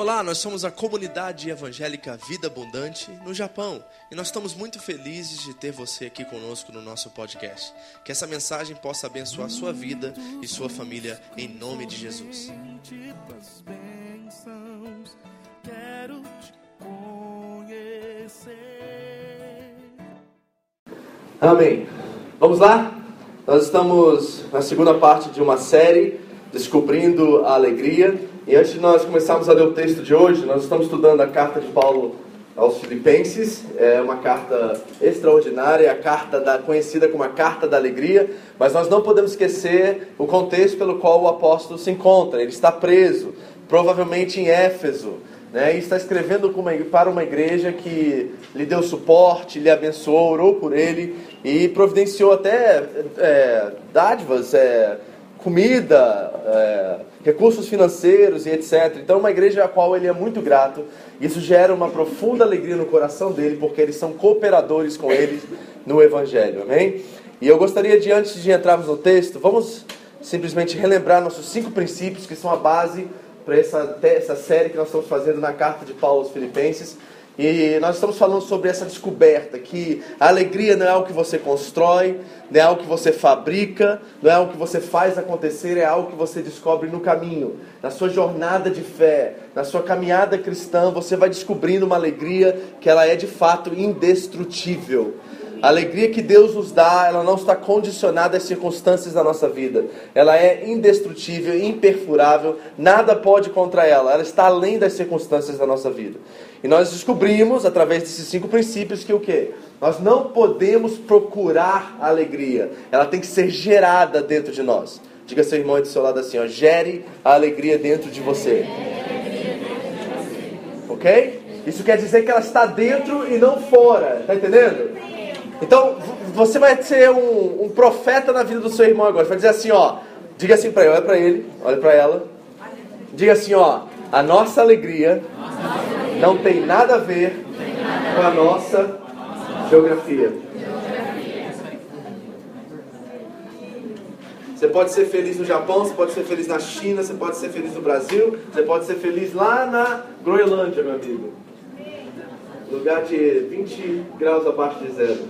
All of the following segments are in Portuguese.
Olá, nós somos a comunidade evangélica Vida Abundante no Japão e nós estamos muito felizes de ter você aqui conosco no nosso podcast. Que essa mensagem possa abençoar sua vida e sua família em nome de Jesus. Amém. Vamos lá? Nós estamos na segunda parte de uma série, Descobrindo a Alegria. E antes de nós começarmos a ler o texto de hoje, nós estamos estudando a carta de Paulo aos Filipenses. É uma carta extraordinária, a carta da, conhecida como a Carta da Alegria. Mas nós não podemos esquecer o contexto pelo qual o apóstolo se encontra. Ele está preso, provavelmente em Éfeso. Né, e está escrevendo para uma igreja que lhe deu suporte, lhe abençoou, orou por ele e providenciou até é, dádivas, é, comida, é, recursos financeiros e etc. Então, uma igreja a qual ele é muito grato. Isso gera uma profunda alegria no coração dele, porque eles são cooperadores com ele no Evangelho. Amém? E eu gostaria de, antes de entrarmos no texto, vamos simplesmente relembrar nossos cinco princípios que são a base para essa, essa série que nós estamos fazendo na carta de Paulo aos Filipenses. E nós estamos falando sobre essa descoberta que a alegria não é algo que você constrói, não é algo que você fabrica, não é algo que você faz acontecer, é algo que você descobre no caminho. Na sua jornada de fé, na sua caminhada cristã, você vai descobrindo uma alegria que ela é de fato indestrutível. A alegria que Deus nos dá, ela não está condicionada às circunstâncias da nossa vida. Ela é indestrutível, imperfurável, nada pode contra ela. Ela está além das circunstâncias da nossa vida. E nós descobrimos, através desses cinco princípios, que o quê? Nós não podemos procurar a alegria. Ela tem que ser gerada dentro de nós. Diga seu irmão do seu lado assim, ó, gere a alegria dentro de você. Ok? Isso quer dizer que ela está dentro e não fora. Está entendendo? Então, você vai ser um, um, profeta na vida do seu irmão agora. Você vai dizer assim, ó. Diga assim para ele, olha para ele, olha para ela. Diga assim, ó. A nossa alegria não tem nada a ver com a nossa geografia. Você pode ser feliz no Japão, você pode ser feliz na China, você pode ser feliz no Brasil, você pode ser feliz lá na Groenlândia, meu amigo. Lugar de 20 graus abaixo de zero.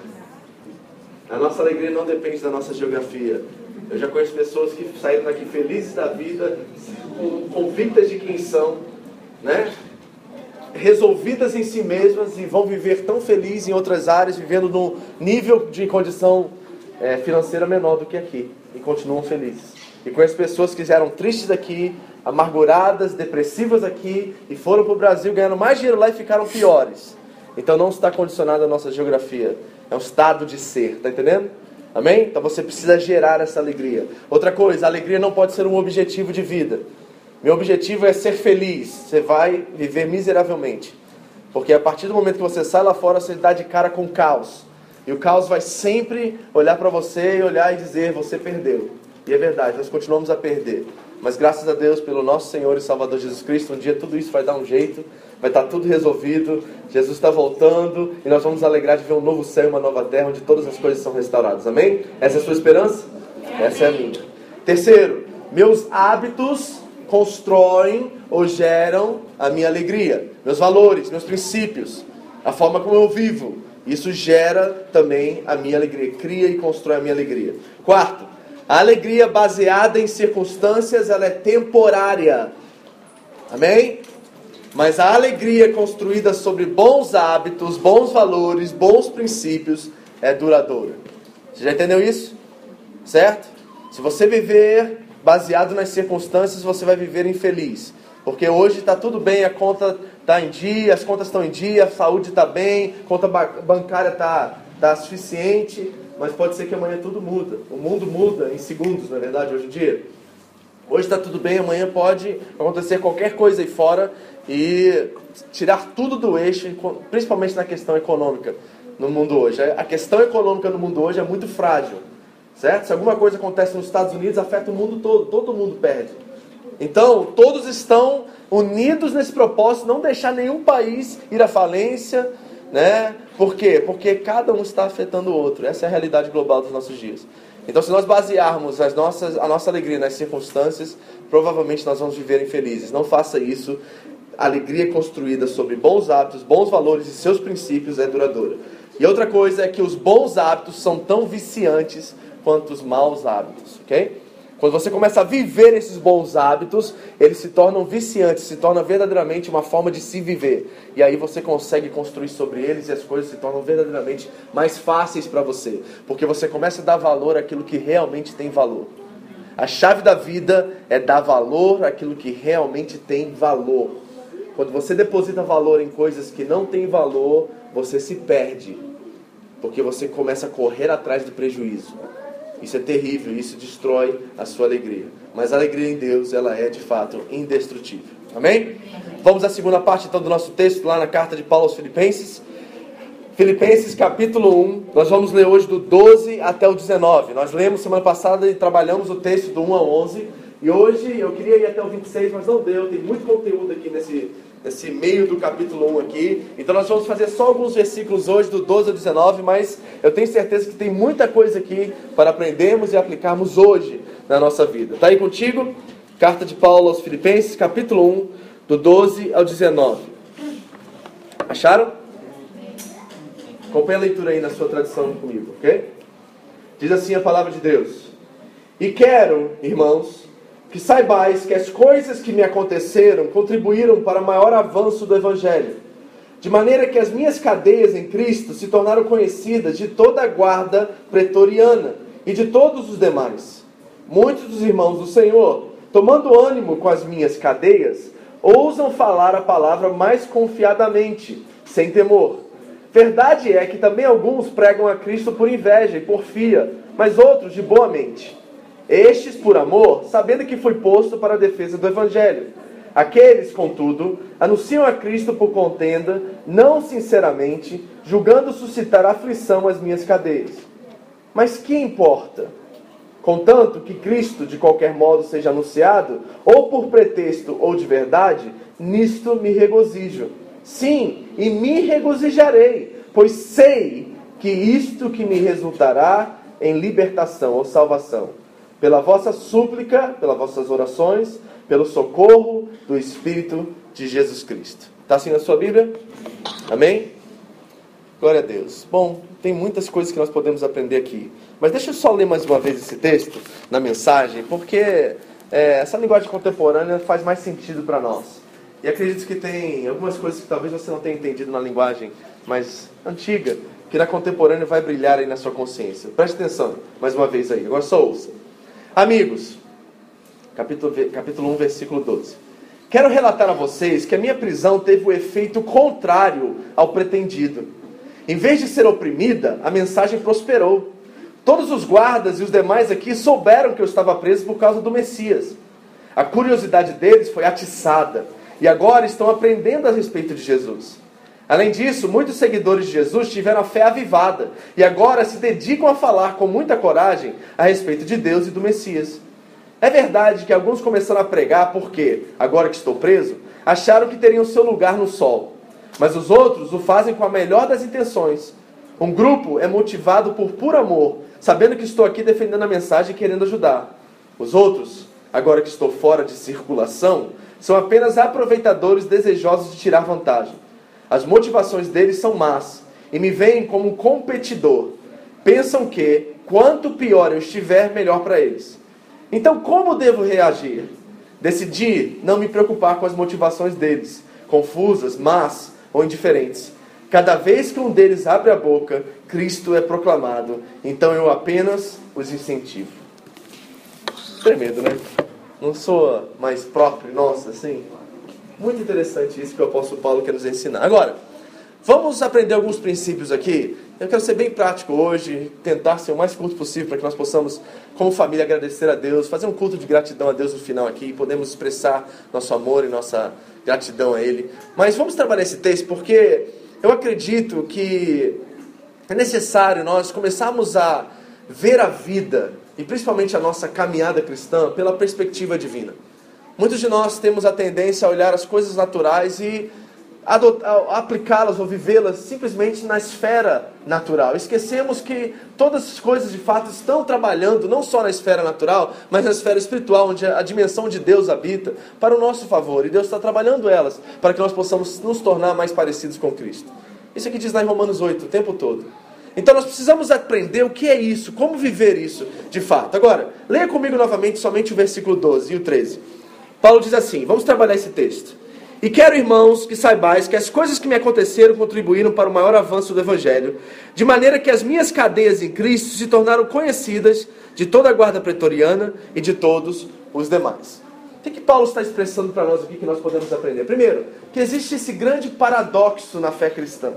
A nossa alegria não depende da nossa geografia. Eu já conheço pessoas que saíram daqui felizes da vida, convictas de quem são, né? Resolvidas em si mesmas e vão viver tão felizes em outras áreas, vivendo num nível de condição é, financeira menor do que aqui, e continuam felizes. E conheço pessoas que eram tristes aqui, amarguradas, depressivas aqui, e foram para o Brasil ganhando mais dinheiro lá e ficaram piores. Então não está condicionado à nossa geografia. É um estado de ser, tá entendendo? Amém? Então você precisa gerar essa alegria. Outra coisa, a alegria não pode ser um objetivo de vida. Meu objetivo é ser feliz. Você vai viver miseravelmente. Porque a partir do momento que você sai lá fora, você dá de cara com o caos. E o caos vai sempre olhar para você e olhar e dizer: você perdeu. E é verdade, nós continuamos a perder. Mas graças a Deus, pelo nosso Senhor e Salvador Jesus Cristo, um dia tudo isso vai dar um jeito vai estar tudo resolvido, Jesus está voltando e nós vamos alegrar de ver um novo céu e uma nova terra onde todas as coisas são restauradas. Amém? Essa é a sua esperança? Essa é a minha. Terceiro, meus hábitos constroem ou geram a minha alegria, meus valores, meus princípios, a forma como eu vivo. Isso gera também a minha alegria, cria e constrói a minha alegria. Quarto, a alegria baseada em circunstâncias, ela é temporária. Amém? Mas a alegria construída sobre bons hábitos, bons valores, bons princípios é duradoura. Você já entendeu isso? Certo? Se você viver baseado nas circunstâncias, você vai viver infeliz. Porque hoje está tudo bem, a conta está em dia, as contas estão em dia, a saúde está bem, a conta bancária está tá suficiente, mas pode ser que amanhã tudo muda. O mundo muda em segundos, na é verdade, hoje em dia. Hoje está tudo bem, amanhã pode acontecer qualquer coisa aí fora e tirar tudo do eixo, principalmente na questão econômica no mundo hoje. A questão econômica no mundo hoje é muito frágil, certo? Se alguma coisa acontece nos Estados Unidos, afeta o mundo todo, todo mundo perde. Então, todos estão unidos nesse propósito, não deixar nenhum país ir à falência, né? Por quê? Porque cada um está afetando o outro. Essa é a realidade global dos nossos dias. Então, se nós basearmos as nossas, a nossa alegria nas circunstâncias, provavelmente nós vamos viver infelizes. Não faça isso. alegria construída sobre bons hábitos, bons valores e seus princípios é duradoura. E outra coisa é que os bons hábitos são tão viciantes quanto os maus hábitos, ok? Quando você começa a viver esses bons hábitos, eles se tornam viciantes, se torna verdadeiramente uma forma de se viver. E aí você consegue construir sobre eles e as coisas se tornam verdadeiramente mais fáceis para você, porque você começa a dar valor àquilo que realmente tem valor. A chave da vida é dar valor àquilo que realmente tem valor. Quando você deposita valor em coisas que não têm valor, você se perde, porque você começa a correr atrás do prejuízo. Isso é terrível, isso destrói a sua alegria. Mas a alegria em Deus, ela é de fato indestrutível. Amém? Vamos à segunda parte então do nosso texto, lá na carta de Paulo aos Filipenses. Filipenses capítulo 1, nós vamos ler hoje do 12 até o 19. Nós lemos semana passada e trabalhamos o texto do 1 a 11. E hoje eu queria ir até o 26, mas não deu, tem muito conteúdo aqui nesse, nesse meio do capítulo 1 aqui. Então nós vamos fazer só alguns versículos hoje, do 12 ao 19, mas eu tenho certeza que tem muita coisa aqui para aprendermos e aplicarmos hoje na nossa vida. Está aí contigo? Carta de Paulo aos Filipenses, capítulo 1, do 12 ao 19. Acharam? Acompanhe a leitura aí na sua tradição comigo, ok? Diz assim a palavra de Deus. E quero, irmãos, que saibais que as coisas que me aconteceram contribuíram para o maior avanço do Evangelho, de maneira que as minhas cadeias em Cristo se tornaram conhecidas de toda a guarda pretoriana e de todos os demais. Muitos dos irmãos do Senhor, tomando ânimo com as minhas cadeias, ousam falar a palavra mais confiadamente, sem temor. Verdade é que também alguns pregam a Cristo por inveja e porfia, mas outros de boa mente. Estes por amor, sabendo que foi posto para a defesa do Evangelho. Aqueles, contudo, anunciam a Cristo por contenda, não sinceramente, julgando suscitar aflição às minhas cadeias. Mas que importa? Contanto que Cristo, de qualquer modo, seja anunciado, ou por pretexto ou de verdade, nisto me regozijo. Sim, e me regozijarei, pois sei que isto que me resultará em libertação ou salvação pela vossa súplica, pelas vossas orações, pelo socorro do Espírito de Jesus Cristo. Está assim na sua Bíblia? Amém? Glória a Deus. Bom, tem muitas coisas que nós podemos aprender aqui. Mas deixa eu só ler mais uma vez esse texto na mensagem, porque é, essa linguagem contemporânea faz mais sentido para nós. E acredito que tem algumas coisas que talvez você não tenha entendido na linguagem mais antiga, que na contemporânea vai brilhar aí na sua consciência. Preste atenção, mais uma vez aí. Agora só ouça. Amigos, capítulo, capítulo 1, versículo 12. Quero relatar a vocês que a minha prisão teve o efeito contrário ao pretendido. Em vez de ser oprimida, a mensagem prosperou. Todos os guardas e os demais aqui souberam que eu estava preso por causa do Messias. A curiosidade deles foi atiçada e agora estão aprendendo a respeito de Jesus. Além disso, muitos seguidores de Jesus tiveram a fé avivada e agora se dedicam a falar com muita coragem a respeito de Deus e do Messias. É verdade que alguns começaram a pregar porque, agora que estou preso, acharam que teriam seu lugar no sol. Mas os outros o fazem com a melhor das intenções. Um grupo é motivado por puro amor, sabendo que estou aqui defendendo a mensagem e querendo ajudar. Os outros, agora que estou fora de circulação, são apenas aproveitadores desejosos de tirar vantagem. As motivações deles são más e me veem como um competidor. Pensam que, quanto pior eu estiver, melhor para eles. Então, como devo reagir? Decidi não me preocupar com as motivações deles, confusas, más ou indiferentes. Cada vez que um deles abre a boca, Cristo é proclamado. Então eu apenas os incentivo. Tremendo, né? Não sou mais próprio, nossa, assim. Muito interessante isso que o apóstolo Paulo quer nos ensinar. Agora, vamos aprender alguns princípios aqui. Eu quero ser bem prático hoje, tentar ser o mais curto possível para que nós possamos, como família, agradecer a Deus, fazer um culto de gratidão a Deus no final aqui, e podemos expressar nosso amor e nossa gratidão a Ele. Mas vamos trabalhar esse texto porque eu acredito que é necessário nós começarmos a ver a vida e principalmente a nossa caminhada cristã pela perspectiva divina. Muitos de nós temos a tendência a olhar as coisas naturais e aplicá-las ou vivê-las simplesmente na esfera natural. Esquecemos que todas as coisas de fato estão trabalhando não só na esfera natural, mas na esfera espiritual, onde a dimensão de Deus habita, para o nosso favor. E Deus está trabalhando elas para que nós possamos nos tornar mais parecidos com Cristo. Isso aqui diz lá em Romanos 8 o tempo todo. Então nós precisamos aprender o que é isso, como viver isso de fato. Agora, leia comigo novamente somente o versículo 12 e o 13. Paulo diz assim: vamos trabalhar esse texto. E quero, irmãos, que saibais que as coisas que me aconteceram contribuíram para o maior avanço do Evangelho, de maneira que as minhas cadeias em Cristo se tornaram conhecidas de toda a guarda pretoriana e de todos os demais. O que, que Paulo está expressando para nós aqui que nós podemos aprender? Primeiro, que existe esse grande paradoxo na fé cristã.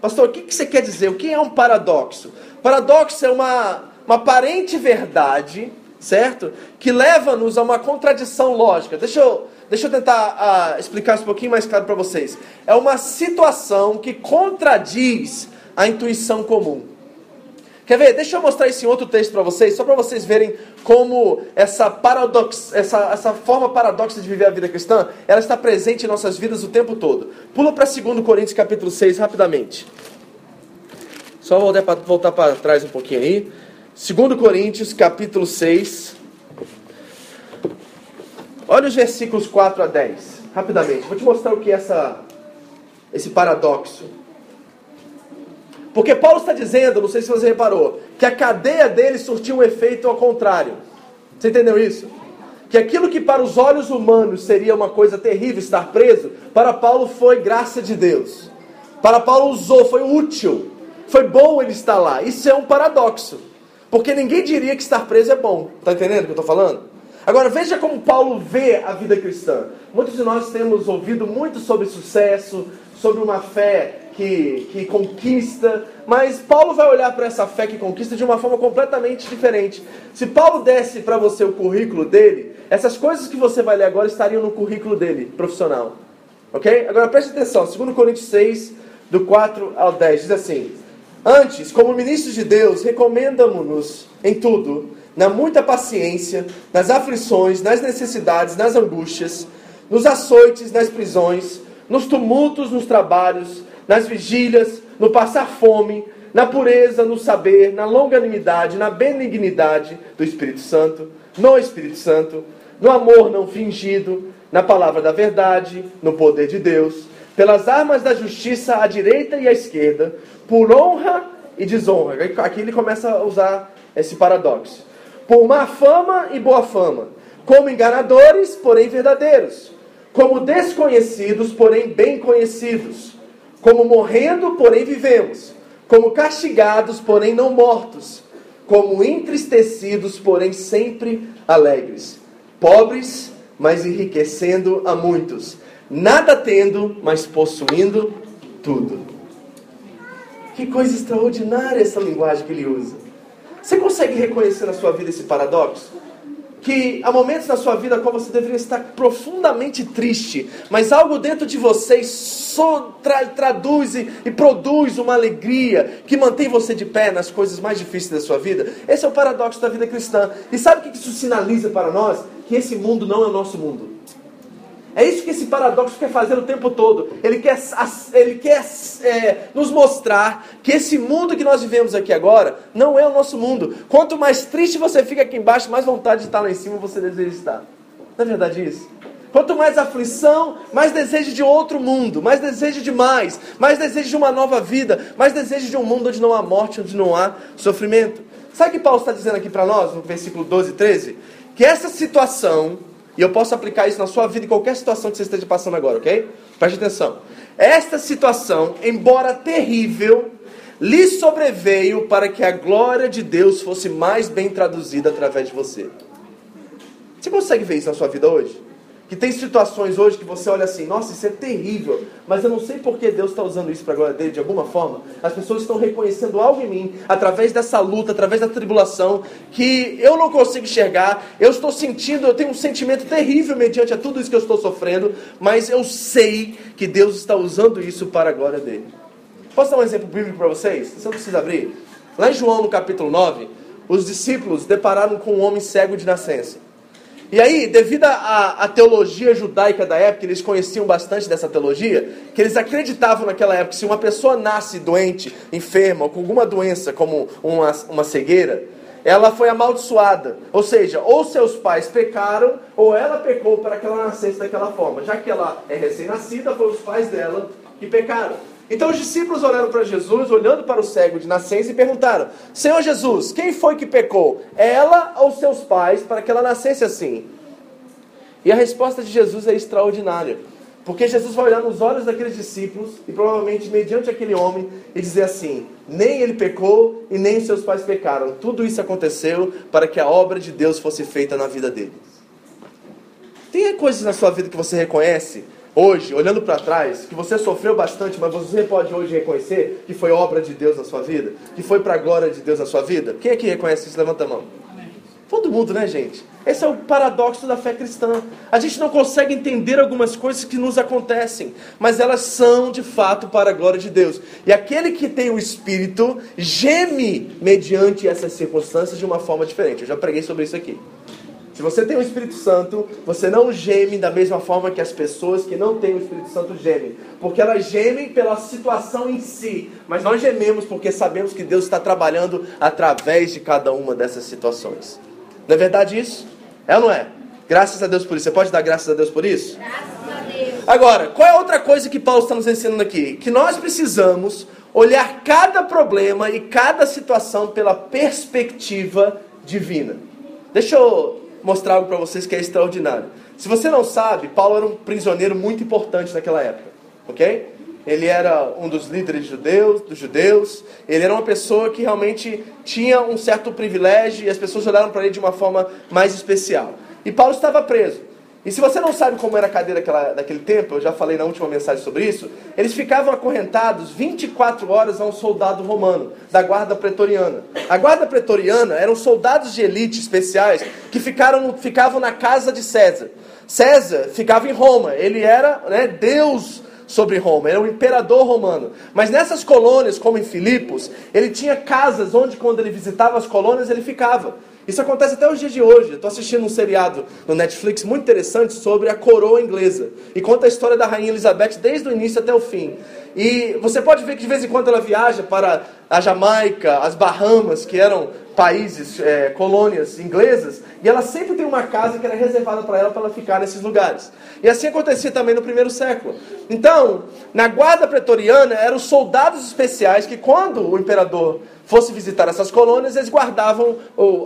Pastor, o que, que você quer dizer? O que é um paradoxo? Paradoxo é uma, uma aparente verdade, certo? Que leva-nos a uma contradição lógica. Deixa eu Deixa eu tentar uh, explicar isso um pouquinho mais claro para vocês. É uma situação que contradiz a intuição comum. Quer ver? Deixa eu mostrar isso em outro texto para vocês, só para vocês verem como essa, paradox, essa, essa forma paradoxa de viver a vida cristã, ela está presente em nossas vidas o tempo todo. Pula para 2 Coríntios capítulo 6 rapidamente. Só voltar para trás um pouquinho aí. 2 Coríntios capítulo 6. Olha os versículos 4 a 10, rapidamente. Vou te mostrar o que é essa, esse paradoxo. Porque Paulo está dizendo, não sei se você reparou, que a cadeia dele surtiu um efeito ao contrário. Você entendeu isso? Que aquilo que para os olhos humanos seria uma coisa terrível estar preso, para Paulo foi graça de Deus. Para Paulo usou, foi útil. Foi bom ele estar lá. Isso é um paradoxo. Porque ninguém diria que estar preso é bom. Está entendendo o que eu estou falando? Agora veja como Paulo vê a vida cristã. Muitos de nós temos ouvido muito sobre sucesso, sobre uma fé que, que conquista, mas Paulo vai olhar para essa fé que conquista de uma forma completamente diferente. Se Paulo desse para você o currículo dele, essas coisas que você vai ler agora estariam no currículo dele, profissional. Ok? Agora preste atenção, 2 Coríntios 6, do 4 ao 10, diz assim: Antes, como ministros de Deus, recomendamos-nos em tudo na muita paciência, nas aflições, nas necessidades, nas angústias, nos açoites, nas prisões, nos tumultos, nos trabalhos, nas vigílias, no passar fome, na pureza, no saber, na longanimidade, na benignidade do Espírito Santo, no Espírito Santo, no amor não fingido, na palavra da verdade, no poder de Deus, pelas armas da justiça à direita e à esquerda, por honra e desonra. Aqui ele começa a usar esse paradoxo por má fama e boa fama, como enganadores, porém verdadeiros, como desconhecidos, porém bem conhecidos, como morrendo, porém vivemos, como castigados, porém não mortos, como entristecidos, porém sempre alegres, pobres, mas enriquecendo a muitos, nada tendo, mas possuindo tudo. Que coisa extraordinária essa linguagem que ele usa. Você consegue reconhecer na sua vida esse paradoxo? Que há momentos na sua vida qual você deveria estar profundamente triste, mas algo dentro de você so, tra, traduz e, e produz uma alegria que mantém você de pé nas coisas mais difíceis da sua vida. Esse é o paradoxo da vida cristã. E sabe o que isso sinaliza para nós? Que esse mundo não é o nosso mundo. É isso que esse paradoxo quer fazer o tempo todo. Ele quer, ele quer é, nos mostrar que esse mundo que nós vivemos aqui agora não é o nosso mundo. Quanto mais triste você fica aqui embaixo, mais vontade de estar lá em cima você deseja estar. Não é verdade isso? Quanto mais aflição, mais desejo de outro mundo, mais desejo de mais, mais desejo de uma nova vida, mais desejo de um mundo onde não há morte, onde não há sofrimento. Sabe o que Paulo está dizendo aqui para nós, no versículo 12 e 13? Que essa situação e eu posso aplicar isso na sua vida em qualquer situação que você esteja passando agora, ok? Preste atenção. Esta situação, embora terrível, lhe sobreveio para que a glória de Deus fosse mais bem traduzida através de você. Você consegue ver isso na sua vida hoje? Que tem situações hoje que você olha assim, nossa, isso é terrível, mas eu não sei por que Deus está usando isso para a glória dele de alguma forma. As pessoas estão reconhecendo algo em mim, através dessa luta, através da tribulação, que eu não consigo enxergar, eu estou sentindo, eu tenho um sentimento terrível mediante a tudo isso que eu estou sofrendo, mas eu sei que Deus está usando isso para a glória dele. Posso dar um exemplo bíblico para vocês? Você não precisa abrir. Lá em João, no capítulo 9, os discípulos depararam com um homem cego de nascença. E aí, devido à teologia judaica da época, eles conheciam bastante dessa teologia, que eles acreditavam naquela época que se uma pessoa nasce doente, enferma, ou com alguma doença, como uma, uma cegueira, ela foi amaldiçoada. Ou seja, ou seus pais pecaram, ou ela pecou para que ela nascesse daquela forma. Já que ela é recém-nascida, foram os pais dela que pecaram. Então os discípulos olharam para Jesus, olhando para o cego de nascença, e perguntaram: Senhor Jesus, quem foi que pecou? Ela ou seus pais para que ela nascesse assim? E a resposta de Jesus é extraordinária. Porque Jesus vai olhar nos olhos daqueles discípulos e provavelmente mediante aquele homem e dizer assim: nem ele pecou e nem seus pais pecaram. Tudo isso aconteceu para que a obra de Deus fosse feita na vida deles. Tem coisas na sua vida que você reconhece hoje, olhando para trás, que você sofreu bastante, mas você pode hoje reconhecer que foi obra de Deus na sua vida? Que foi para a glória de Deus na sua vida? Quem é que reconhece isso? Levanta a mão. Todo mundo, né, gente? Esse é o paradoxo da fé cristã. A gente não consegue entender algumas coisas que nos acontecem, mas elas são de fato para a glória de Deus. E aquele que tem o Espírito geme mediante essas circunstâncias de uma forma diferente. Eu já preguei sobre isso aqui. Se você tem o Espírito Santo, você não geme da mesma forma que as pessoas que não têm o Espírito Santo gemem. Porque elas gemem pela situação em si. Mas nós gememos porque sabemos que Deus está trabalhando através de cada uma dessas situações. Não é verdade isso? É ou não é? Graças a Deus por isso. Você pode dar graças a Deus por isso? Graças a Deus. Agora, qual é outra coisa que Paulo está nos ensinando aqui? Que nós precisamos olhar cada problema e cada situação pela perspectiva divina. Deixa eu mostrar algo para vocês que é extraordinário. Se você não sabe, Paulo era um prisioneiro muito importante naquela época, ok? Ele era um dos líderes judeus, dos judeus. Ele era uma pessoa que realmente tinha um certo privilégio e as pessoas olharam para ele de uma forma mais especial. E Paulo estava preso. E se você não sabe como era a cadeira daquela, daquele tempo, eu já falei na última mensagem sobre isso, eles ficavam acorrentados 24 horas a um soldado romano, da guarda pretoriana. A guarda pretoriana eram soldados de elite especiais que ficaram, ficavam na casa de César. César ficava em Roma, ele era né, Deus sobre Roma, era o imperador romano. Mas nessas colônias, como em Filipos, ele tinha casas onde, quando ele visitava as colônias, ele ficava. Isso acontece até os dias de hoje. Estou assistindo um seriado no Netflix muito interessante sobre a coroa inglesa. E conta a história da rainha Elizabeth desde o início até o fim. E você pode ver que de vez em quando ela viaja para a Jamaica, as Bahamas, que eram países, é, colônias inglesas, e ela sempre tem uma casa que era reservada para ela para ela ficar nesses lugares. E assim acontecia também no primeiro século. Então, na guarda pretoriana eram soldados especiais que quando o imperador fosse visitar essas colônias, eles guardavam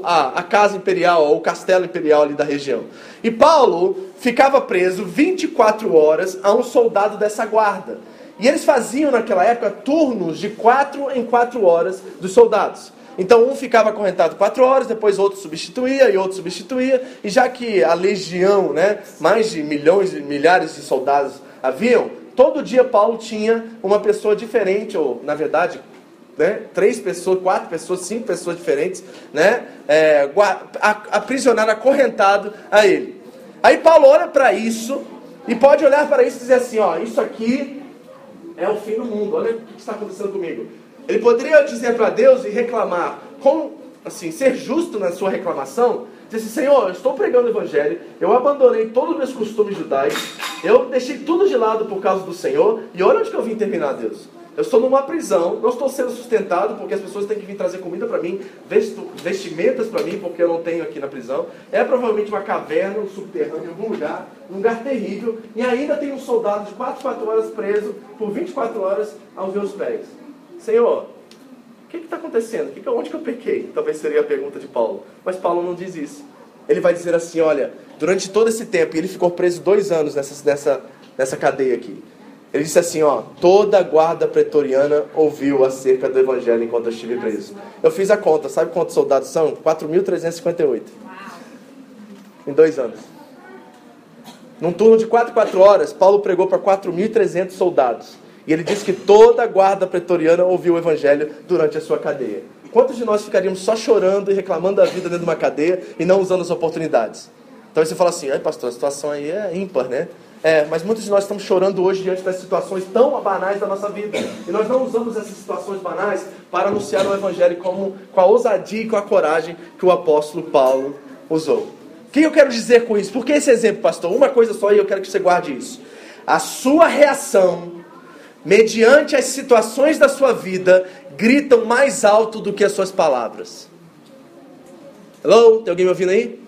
a, a casa imperial, ou o castelo imperial ali da região. E Paulo ficava preso 24 horas a um soldado dessa guarda. E eles faziam naquela época turnos de quatro em quatro horas dos soldados. Então um ficava acorrentado quatro horas, depois outro substituía e outro substituía. E já que a legião, né, mais de milhões, milhares de soldados haviam, todo dia Paulo tinha uma pessoa diferente, ou na verdade né? três pessoas, quatro pessoas, cinco pessoas diferentes, né? É, aprisionado, acorrentado a ele. Aí Paulo olha para isso e pode olhar para isso e dizer assim: ó, isso aqui é o fim do mundo, olha o que está acontecendo comigo. Ele poderia dizer para Deus e reclamar, com, assim, ser justo na sua reclamação, dizer assim, Senhor, eu estou pregando o Evangelho, eu abandonei todos os meus costumes judaicos, eu deixei tudo de lado por causa do Senhor, e olha onde que eu vim terminar, Deus. Eu estou numa prisão, não estou sendo sustentado porque as pessoas têm que vir trazer comida para mim, vestimentas para mim porque eu não tenho aqui na prisão. É provavelmente uma caverna, um subterrâneo em algum lugar, um lugar terrível. E ainda tem um soldado de 4, 4 horas preso por 24 horas aos meus pés. Senhor, o que está acontecendo? Que, onde que eu pequei? Talvez seria a pergunta de Paulo. Mas Paulo não diz isso. Ele vai dizer assim: olha, durante todo esse tempo, ele ficou preso dois anos nessa, nessa, nessa cadeia aqui. Ele disse assim, ó, toda a guarda pretoriana ouviu acerca do evangelho enquanto eu estive preso. Eu fiz a conta, sabe quantos soldados são? 4.358. Em dois anos. Num turno de 4 4 horas, Paulo pregou para 4.300 soldados. E ele disse que toda a guarda pretoriana ouviu o evangelho durante a sua cadeia. Quantos de nós ficaríamos só chorando e reclamando da vida dentro de uma cadeia e não usando as oportunidades? Então você fala assim, ai pastor, a situação aí é ímpar, né? É, mas muitos de nós estamos chorando hoje diante das situações tão banais da nossa vida. E nós não usamos essas situações banais para anunciar o Evangelho como, com a ousadia e com a coragem que o apóstolo Paulo usou. O que eu quero dizer com isso? Por que esse exemplo, pastor? Uma coisa só e eu quero que você guarde isso. A sua reação, mediante as situações da sua vida, gritam mais alto do que as suas palavras. Hello? Tem alguém me ouvindo aí?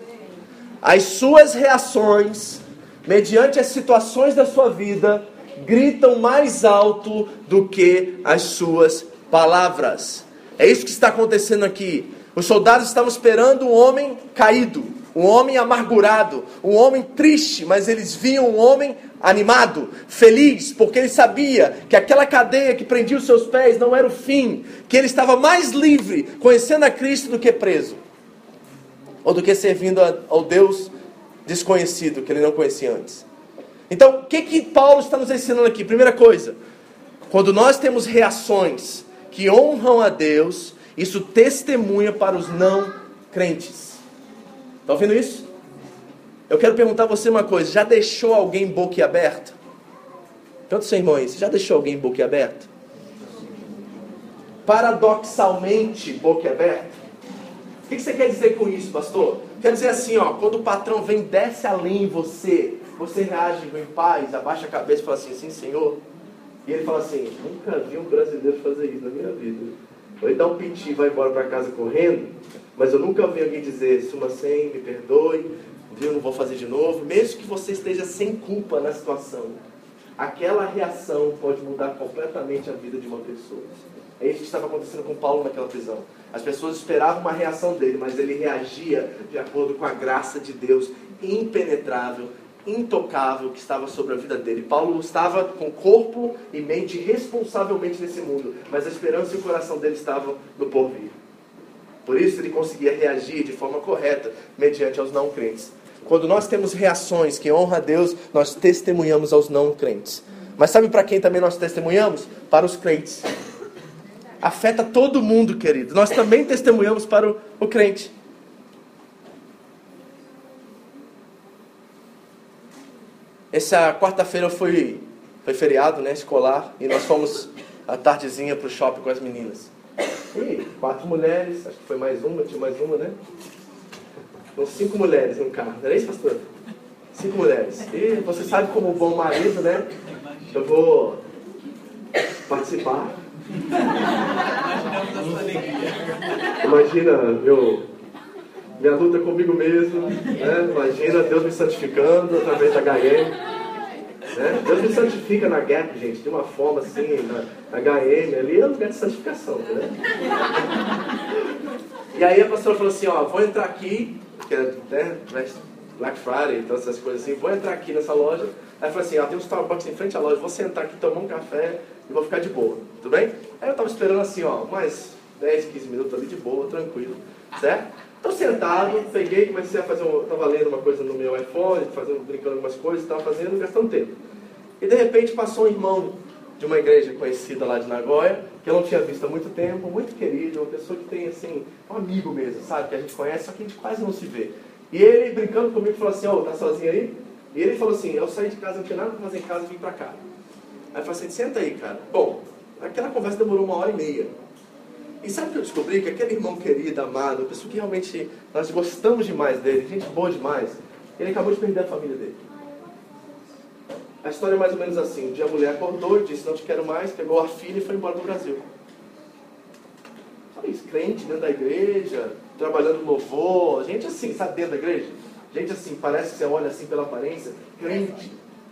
As suas reações, mediante as situações da sua vida, gritam mais alto do que as suas palavras. É isso que está acontecendo aqui. Os soldados estavam esperando um homem caído, um homem amargurado, um homem triste, mas eles viam um homem animado, feliz, porque ele sabia que aquela cadeia que prendia os seus pés não era o fim, que ele estava mais livre conhecendo a Cristo do que preso, ou do que servindo ao Deus desconhecido que ele não conhecia antes. Então, o que, que Paulo está nos ensinando aqui? Primeira coisa, quando nós temos reações que honram a Deus, isso testemunha para os não crentes. Está ouvindo isso? Eu quero perguntar a você uma coisa: já deixou alguém boquiaberto? Quantos sermões? Já deixou alguém boquiaberto? Paradoxalmente boquiaberto? O que você quer dizer com isso, pastor? Quer dizer assim, ó, quando o patrão vem, desce além em você, você reage em paz, abaixa a cabeça e fala assim, sim, senhor. E ele fala assim, nunca vi um brasileiro fazer isso na minha vida. Ou então um piti e vai embora para casa correndo, mas eu nunca vi alguém dizer, suma sem, me perdoe, viu, não vou fazer de novo, mesmo que você esteja sem culpa na situação. Aquela reação pode mudar completamente a vida de uma pessoa. É isso que estava acontecendo com Paulo naquela prisão. As pessoas esperavam uma reação dele, mas ele reagia de acordo com a graça de Deus impenetrável, intocável que estava sobre a vida dele. Paulo estava com corpo e mente responsavelmente nesse mundo, mas a esperança e o coração dele estavam no porvir. Por isso ele conseguia reagir de forma correta mediante aos não crentes. Quando nós temos reações que honram a Deus, nós testemunhamos aos não crentes. Mas sabe para quem também nós testemunhamos? Para os crentes. Afeta todo mundo, querido. Nós também testemunhamos para o, o crente. Essa quarta-feira foi, foi feriado, né, escolar, e nós fomos à tardezinha para o shopping com as meninas. E quatro mulheres, acho que foi mais uma, tinha mais uma, né? Então, cinco mulheres no carro, não era isso, pastor? Cinco mulheres. E você sabe como bom marido, né? Eu vou participar. Imagina meu, minha luta comigo mesmo, né? Imagina Deus me santificando através da HM. Né? Deus me santifica na Gap, gente, de uma forma assim, na, na HM, ali é lugar de santificação, né? E aí a pastora falou assim, ó, vou entrar aqui, que é né, Black Friday, então essas coisas assim, vou entrar aqui nessa loja. Aí falou assim, ó, tem um Starbucks em frente à loja, vou sentar aqui, tomar um café e vou ficar de boa, tudo bem? Aí eu tava esperando assim, ó, mais 10, 15 minutos ali de boa, tranquilo, certo? Tô sentado, peguei, comecei a fazer, um, tava lendo uma coisa no meu iPhone, fazendo, brincando algumas coisas, tava fazendo, gastando tempo. E de repente passou um irmão de uma igreja conhecida lá de Nagoya, que eu não tinha visto há muito tempo, muito querido, uma pessoa que tem assim, um amigo mesmo, sabe, que a gente conhece, só que a gente quase não se vê. E ele brincando comigo falou assim, ó, oh, tá sozinho aí? E ele falou assim, eu saí de casa, não tinha nada para fazer em casa, vim para cá. Aí eu falei assim, senta aí, cara. Bom, aquela conversa demorou uma hora e meia. E sabe o que eu descobri? Que aquele irmão querido, amado, pessoa que realmente nós gostamos demais dele, gente boa demais, ele acabou de perder a família dele. A história é mais ou menos assim. Um dia a mulher acordou e disse, não te quero mais, pegou a filha e foi embora do Brasil. Sabe isso, crente dentro da igreja, trabalhando louvor, gente assim, sabe, dentro da igreja? Gente assim, parece que você olha assim pela aparência, crente,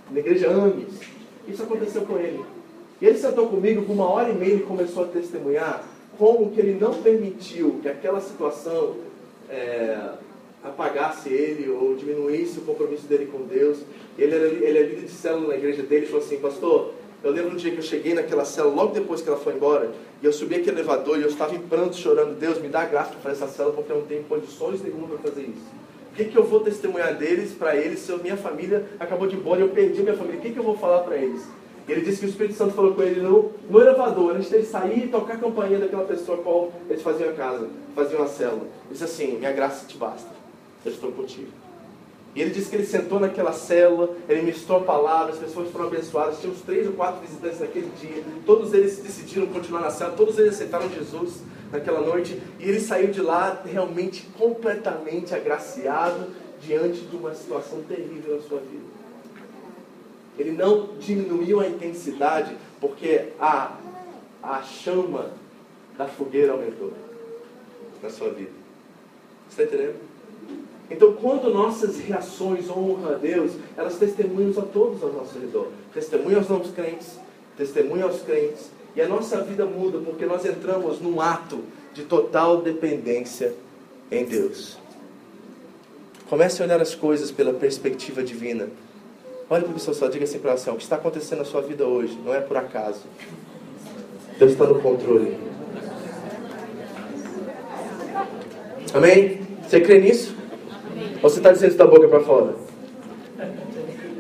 na igreja ames. Isso aconteceu com ele. E ele sentou comigo por uma hora e meia e começou a testemunhar como que ele não permitiu que aquela situação é, apagasse ele ou diminuísse o compromisso dele com Deus. Ele, era, ele é líder de célula na igreja dele e falou assim, pastor, eu lembro um dia que eu cheguei naquela célula, logo depois que ela foi embora, e eu subi aquele elevador e eu estava em pranto, chorando, Deus, me dá graça para fazer essa célula, porque eu não tenho condições nenhuma para fazer isso. O que, que eu vou testemunhar deles, para eles, se a minha família acabou de ir embora e eu perdi a minha família? O que, que eu vou falar para eles? Ele disse que o Espírito Santo falou com ele no, no elevador, antes dele sair e tocar a campainha daquela pessoa com qual eles faziam a casa, faziam a célula. Ele disse assim, minha graça te basta, eu estou contigo. E ele disse que ele sentou naquela célula, ele misturou palavras, as pessoas foram abençoadas, tinha uns três ou quatro visitantes naquele dia, todos eles decidiram continuar na célula, todos eles aceitaram Jesus naquela noite, e ele saiu de lá realmente completamente agraciado diante de uma situação terrível na sua vida. Ele não diminuiu a intensidade porque a, a chama da fogueira aumentou na sua vida. Você está entendendo? Então, quando nossas reações honram a Deus, elas testemunham a todos ao nosso redor. Testemunham aos não crentes, testemunham aos crentes. E a nossa vida muda porque nós entramos num ato de total dependência em Deus. Comece a olhar as coisas pela perspectiva divina. Olhe para o pessoal só, diga assim para ela, o que está acontecendo na sua vida hoje não é por acaso. Deus está no controle. Amém? Você crê nisso? Ou você está dizendo isso da boca para fora?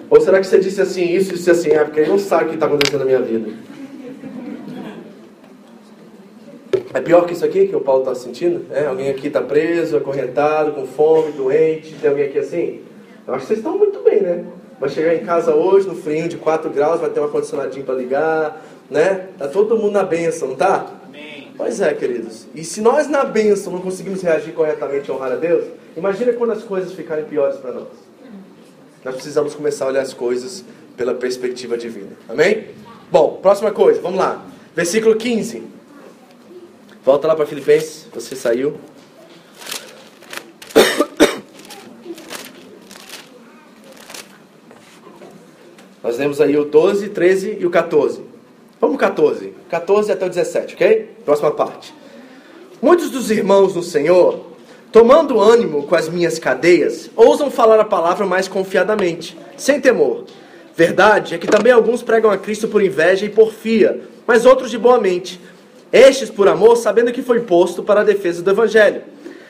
Ou será que você disse assim, isso e disse assim, ah, porque ele não sabe o que está acontecendo na minha vida? É pior que isso aqui que o Paulo está sentindo? É, alguém aqui está preso, acorrentado, com fome, doente. Tem alguém aqui assim? Eu acho que vocês estão muito bem, né? Vai chegar em casa hoje, no frio de 4 graus, vai ter um ar-condicionadinho para ligar, né? Tá todo mundo na bênção, não tá? Amém. Pois é, queridos. E se nós na bênção não conseguimos reagir corretamente e honrar a Deus, imagina quando as coisas ficarem piores para nós. Nós precisamos começar a olhar as coisas pela perspectiva divina. Amém? Bom, próxima coisa, vamos lá. Versículo 15. Volta lá para Filipenses, você saiu. Nós lemos aí o 12, 13 e o 14. Vamos 14. 14 até o 17, ok? Próxima parte. Muitos dos irmãos no Senhor, tomando ânimo com as minhas cadeias, ousam falar a palavra mais confiadamente, sem temor. Verdade é que também alguns pregam a Cristo por inveja e porfia, mas outros de boa mente. Estes por amor, sabendo que foi posto para a defesa do Evangelho.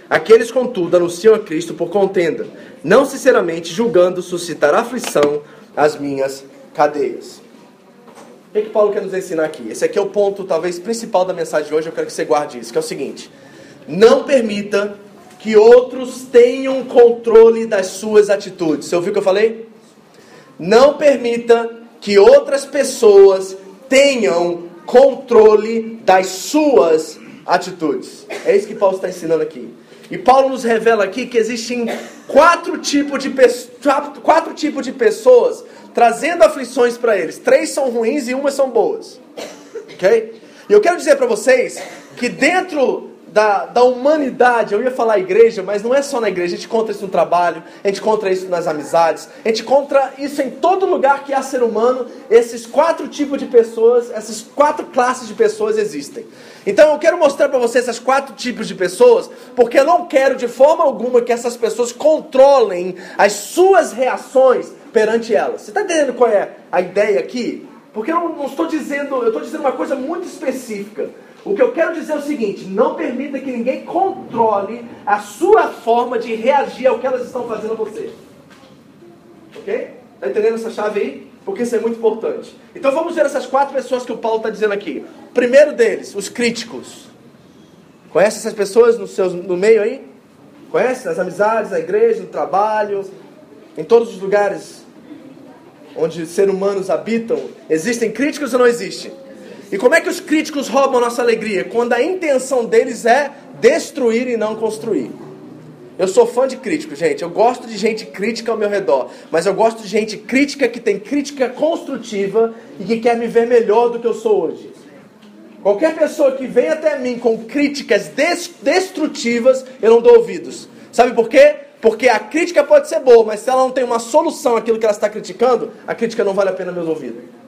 Aqueles, contudo, anunciam a Cristo por contenda, não sinceramente julgando suscitar aflição às minhas cadeias. O que, é que Paulo quer nos ensinar aqui? Esse aqui é o ponto, talvez, principal da mensagem de hoje. Eu quero que você guarde isso, que é o seguinte: não permita que outros tenham controle das suas atitudes. Você ouviu o que eu falei? Não permita que outras pessoas tenham controle das suas atitudes. É isso que Paulo está ensinando aqui. E Paulo nos revela aqui que existem quatro tipos de, quatro tipos de pessoas trazendo aflições para eles. Três são ruins e uma são boas. Ok? E eu quero dizer para vocês que dentro da, da humanidade, eu ia falar igreja, mas não é só na igreja, a gente encontra isso no trabalho, a gente encontra isso nas amizades, a gente encontra isso em todo lugar que há ser humano, esses quatro tipos de pessoas, essas quatro classes de pessoas existem. Então eu quero mostrar para vocês esses quatro tipos de pessoas, porque eu não quero de forma alguma que essas pessoas controlem as suas reações perante elas. Você está entendendo qual é a ideia aqui? Porque eu não, não estou dizendo, eu estou dizendo uma coisa muito específica. O que eu quero dizer é o seguinte: não permita que ninguém controle a sua forma de reagir ao que elas estão fazendo a você. Ok? Está entendendo essa chave aí? Porque isso é muito importante. Então vamos ver essas quatro pessoas que o Paulo está dizendo aqui. Primeiro deles, os críticos. Conhece essas pessoas no, seu, no meio aí? Conhece? Nas amizades, na igreja, no trabalho, em todos os lugares onde seres humanos habitam. Existem críticos ou não existem? E como é que os críticos roubam a nossa alegria? Quando a intenção deles é destruir e não construir. Eu sou fã de crítico, gente. Eu gosto de gente crítica ao meu redor. Mas eu gosto de gente crítica que tem crítica construtiva e que quer me ver melhor do que eu sou hoje. Qualquer pessoa que vem até mim com críticas destrutivas, eu não dou ouvidos. Sabe por quê? Porque a crítica pode ser boa, mas se ela não tem uma solução àquilo que ela está criticando, a crítica não vale a pena meus ouvidos.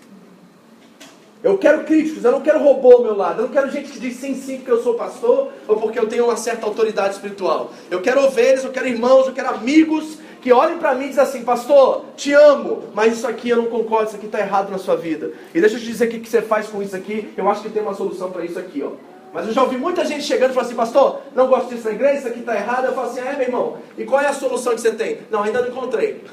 Eu quero críticos, eu não quero robô ao meu lado. Eu não quero gente que diz sim, sim, porque eu sou pastor ou porque eu tenho uma certa autoridade espiritual. Eu quero ovelhas, eu quero irmãos, eu quero amigos que olhem para mim e dizem assim: Pastor, te amo, mas isso aqui eu não concordo, isso aqui está errado na sua vida. E deixa eu te dizer o que você faz com isso aqui. Eu acho que tem uma solução para isso aqui, ó. Mas eu já ouvi muita gente chegando e falando assim, pastor, não gosto disso na igreja, isso aqui está errado. Eu falo assim, é meu irmão, e qual é a solução que você tem? Não, ainda não encontrei.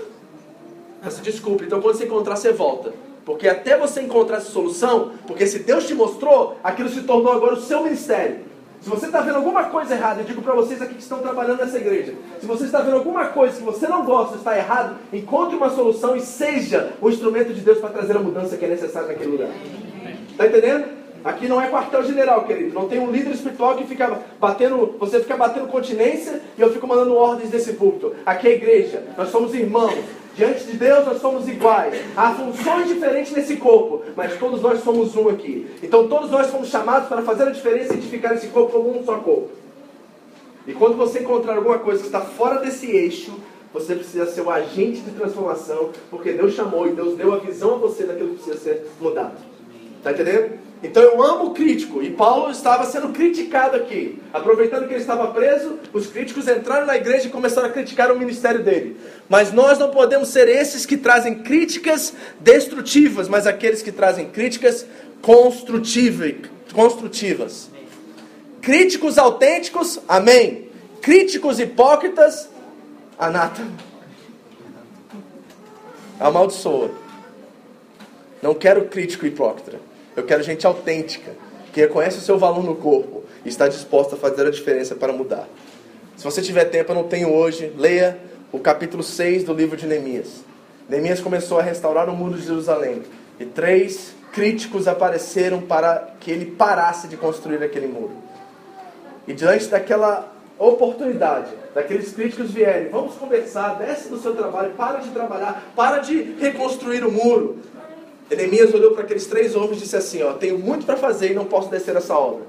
Mas desculpe, então quando você encontrar, você volta. Porque até você encontrar essa solução, porque se Deus te mostrou, aquilo se tornou agora o seu ministério. Se você está vendo alguma coisa errada, eu digo para vocês aqui que estão trabalhando nessa igreja. Se você está vendo alguma coisa que você não gosta, está errado, encontre uma solução e seja o instrumento de Deus para trazer a mudança que é necessária naquele lugar. Está entendendo? Aqui não é quartel-general, querido. Não tem um líder espiritual que fica batendo, você fica batendo continência e eu fico mandando ordens desse púlpito. Aqui é igreja. Nós somos irmãos. Diante de Deus nós somos iguais. Há funções diferentes nesse corpo, mas todos nós somos um aqui. Então todos nós somos chamados para fazer a diferença e edificar esse corpo como um só corpo. E quando você encontrar alguma coisa que está fora desse eixo, você precisa ser o agente de transformação, porque Deus chamou e Deus deu a visão a você daquilo que precisa ser mudado. Está entendendo? Então eu amo o crítico, e Paulo estava sendo criticado aqui. Aproveitando que ele estava preso, os críticos entraram na igreja e começaram a criticar o ministério dele. Mas nós não podemos ser esses que trazem críticas destrutivas, mas aqueles que trazem críticas construtivas. Críticos autênticos, amém. Críticos hipócritas, anata. Amaldiçoa. Não quero crítico hipócrita. Eu quero gente autêntica, que reconhece o seu valor no corpo e está disposta a fazer a diferença para mudar. Se você tiver tempo, eu não tenho hoje, leia o capítulo 6 do livro de Neemias. Neemias começou a restaurar o muro de Jerusalém e três críticos apareceram para que ele parasse de construir aquele muro. E diante daquela oportunidade, daqueles críticos vierem, vamos conversar, desce do seu trabalho, para de trabalhar, para de reconstruir o muro. Neemias olhou para aqueles três homens e disse assim: ó, tenho muito para fazer e não posso descer essa obra.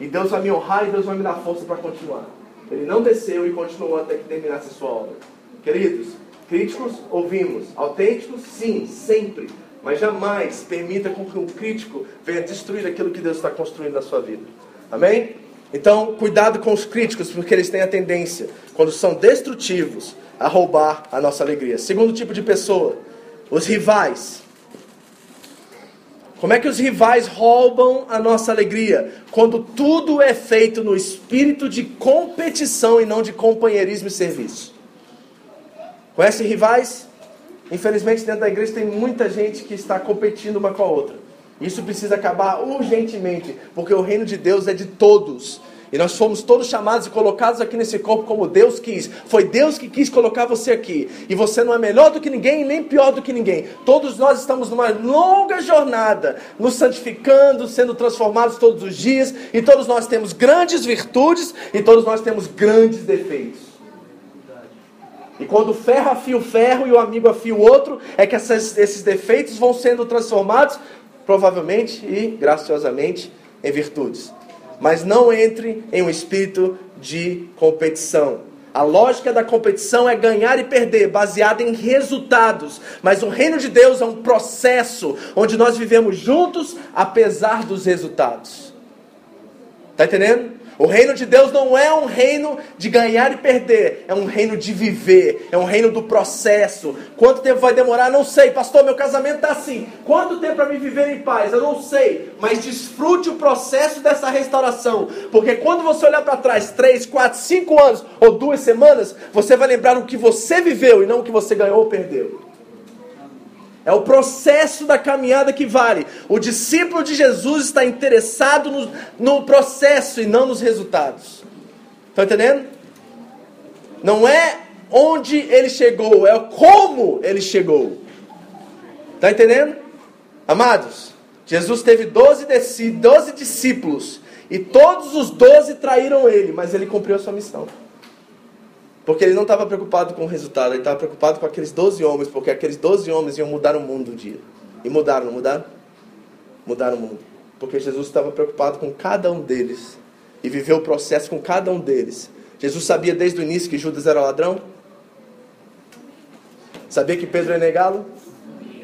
E Deus vai me honrar e Deus vai me dar força para continuar. Ele não desceu e continuou até que terminasse a sua obra. Queridos, críticos ouvimos, autênticos sim, sempre. Mas jamais permita com que um crítico venha destruir aquilo que Deus está construindo na sua vida. Amém? Então, cuidado com os críticos, porque eles têm a tendência, quando são destrutivos, a roubar a nossa alegria. Segundo tipo de pessoa, os rivais. Como é que os rivais roubam a nossa alegria? Quando tudo é feito no espírito de competição e não de companheirismo e serviço. Conhece rivais? Infelizmente, dentro da igreja tem muita gente que está competindo uma com a outra. Isso precisa acabar urgentemente, porque o reino de Deus é de todos. E nós fomos todos chamados e colocados aqui nesse corpo como Deus quis. Foi Deus que quis colocar você aqui. E você não é melhor do que ninguém, nem pior do que ninguém. Todos nós estamos numa longa jornada, nos santificando, sendo transformados todos os dias. E todos nós temos grandes virtudes e todos nós temos grandes defeitos. E quando o ferro afia o ferro e o amigo afia o outro, é que essas, esses defeitos vão sendo transformados, provavelmente e graciosamente, em virtudes mas não entre em um espírito de competição. A lógica da competição é ganhar e perder, baseada em resultados. Mas o reino de Deus é um processo onde nós vivemos juntos, apesar dos resultados. Está entendendo? O reino de Deus não é um reino de ganhar e perder, é um reino de viver, é um reino do processo. Quanto tempo vai demorar? Não sei, pastor. Meu casamento está assim. Quanto tempo para me viver em paz? Eu não sei, mas desfrute o processo dessa restauração, porque quando você olhar para trás, três, quatro, cinco anos ou duas semanas, você vai lembrar o que você viveu e não o que você ganhou ou perdeu. É o processo da caminhada que vale. O discípulo de Jesus está interessado no, no processo e não nos resultados. Está entendendo? Não é onde ele chegou, é como ele chegou. Está entendendo? Amados, Jesus teve 12, 12 discípulos e todos os 12 traíram ele, mas ele cumpriu a sua missão. Porque ele não estava preocupado com o resultado, ele estava preocupado com aqueles 12 homens, porque aqueles 12 homens iam mudar o mundo um dia. E mudaram, não mudaram? Mudaram o mundo. Porque Jesus estava preocupado com cada um deles. E viveu o processo com cada um deles. Jesus sabia desde o início que Judas era ladrão? Sabia que Pedro ia negá-lo?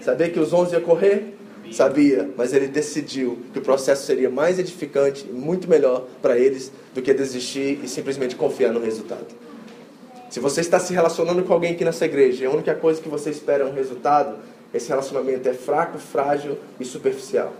Sabia que os 11 iam correr? Sabia, mas ele decidiu que o processo seria mais edificante e muito melhor para eles do que desistir e simplesmente confiar no resultado. Se você está se relacionando com alguém aqui nessa igreja e a única coisa que você espera é um resultado, esse relacionamento é fraco, frágil e superficial.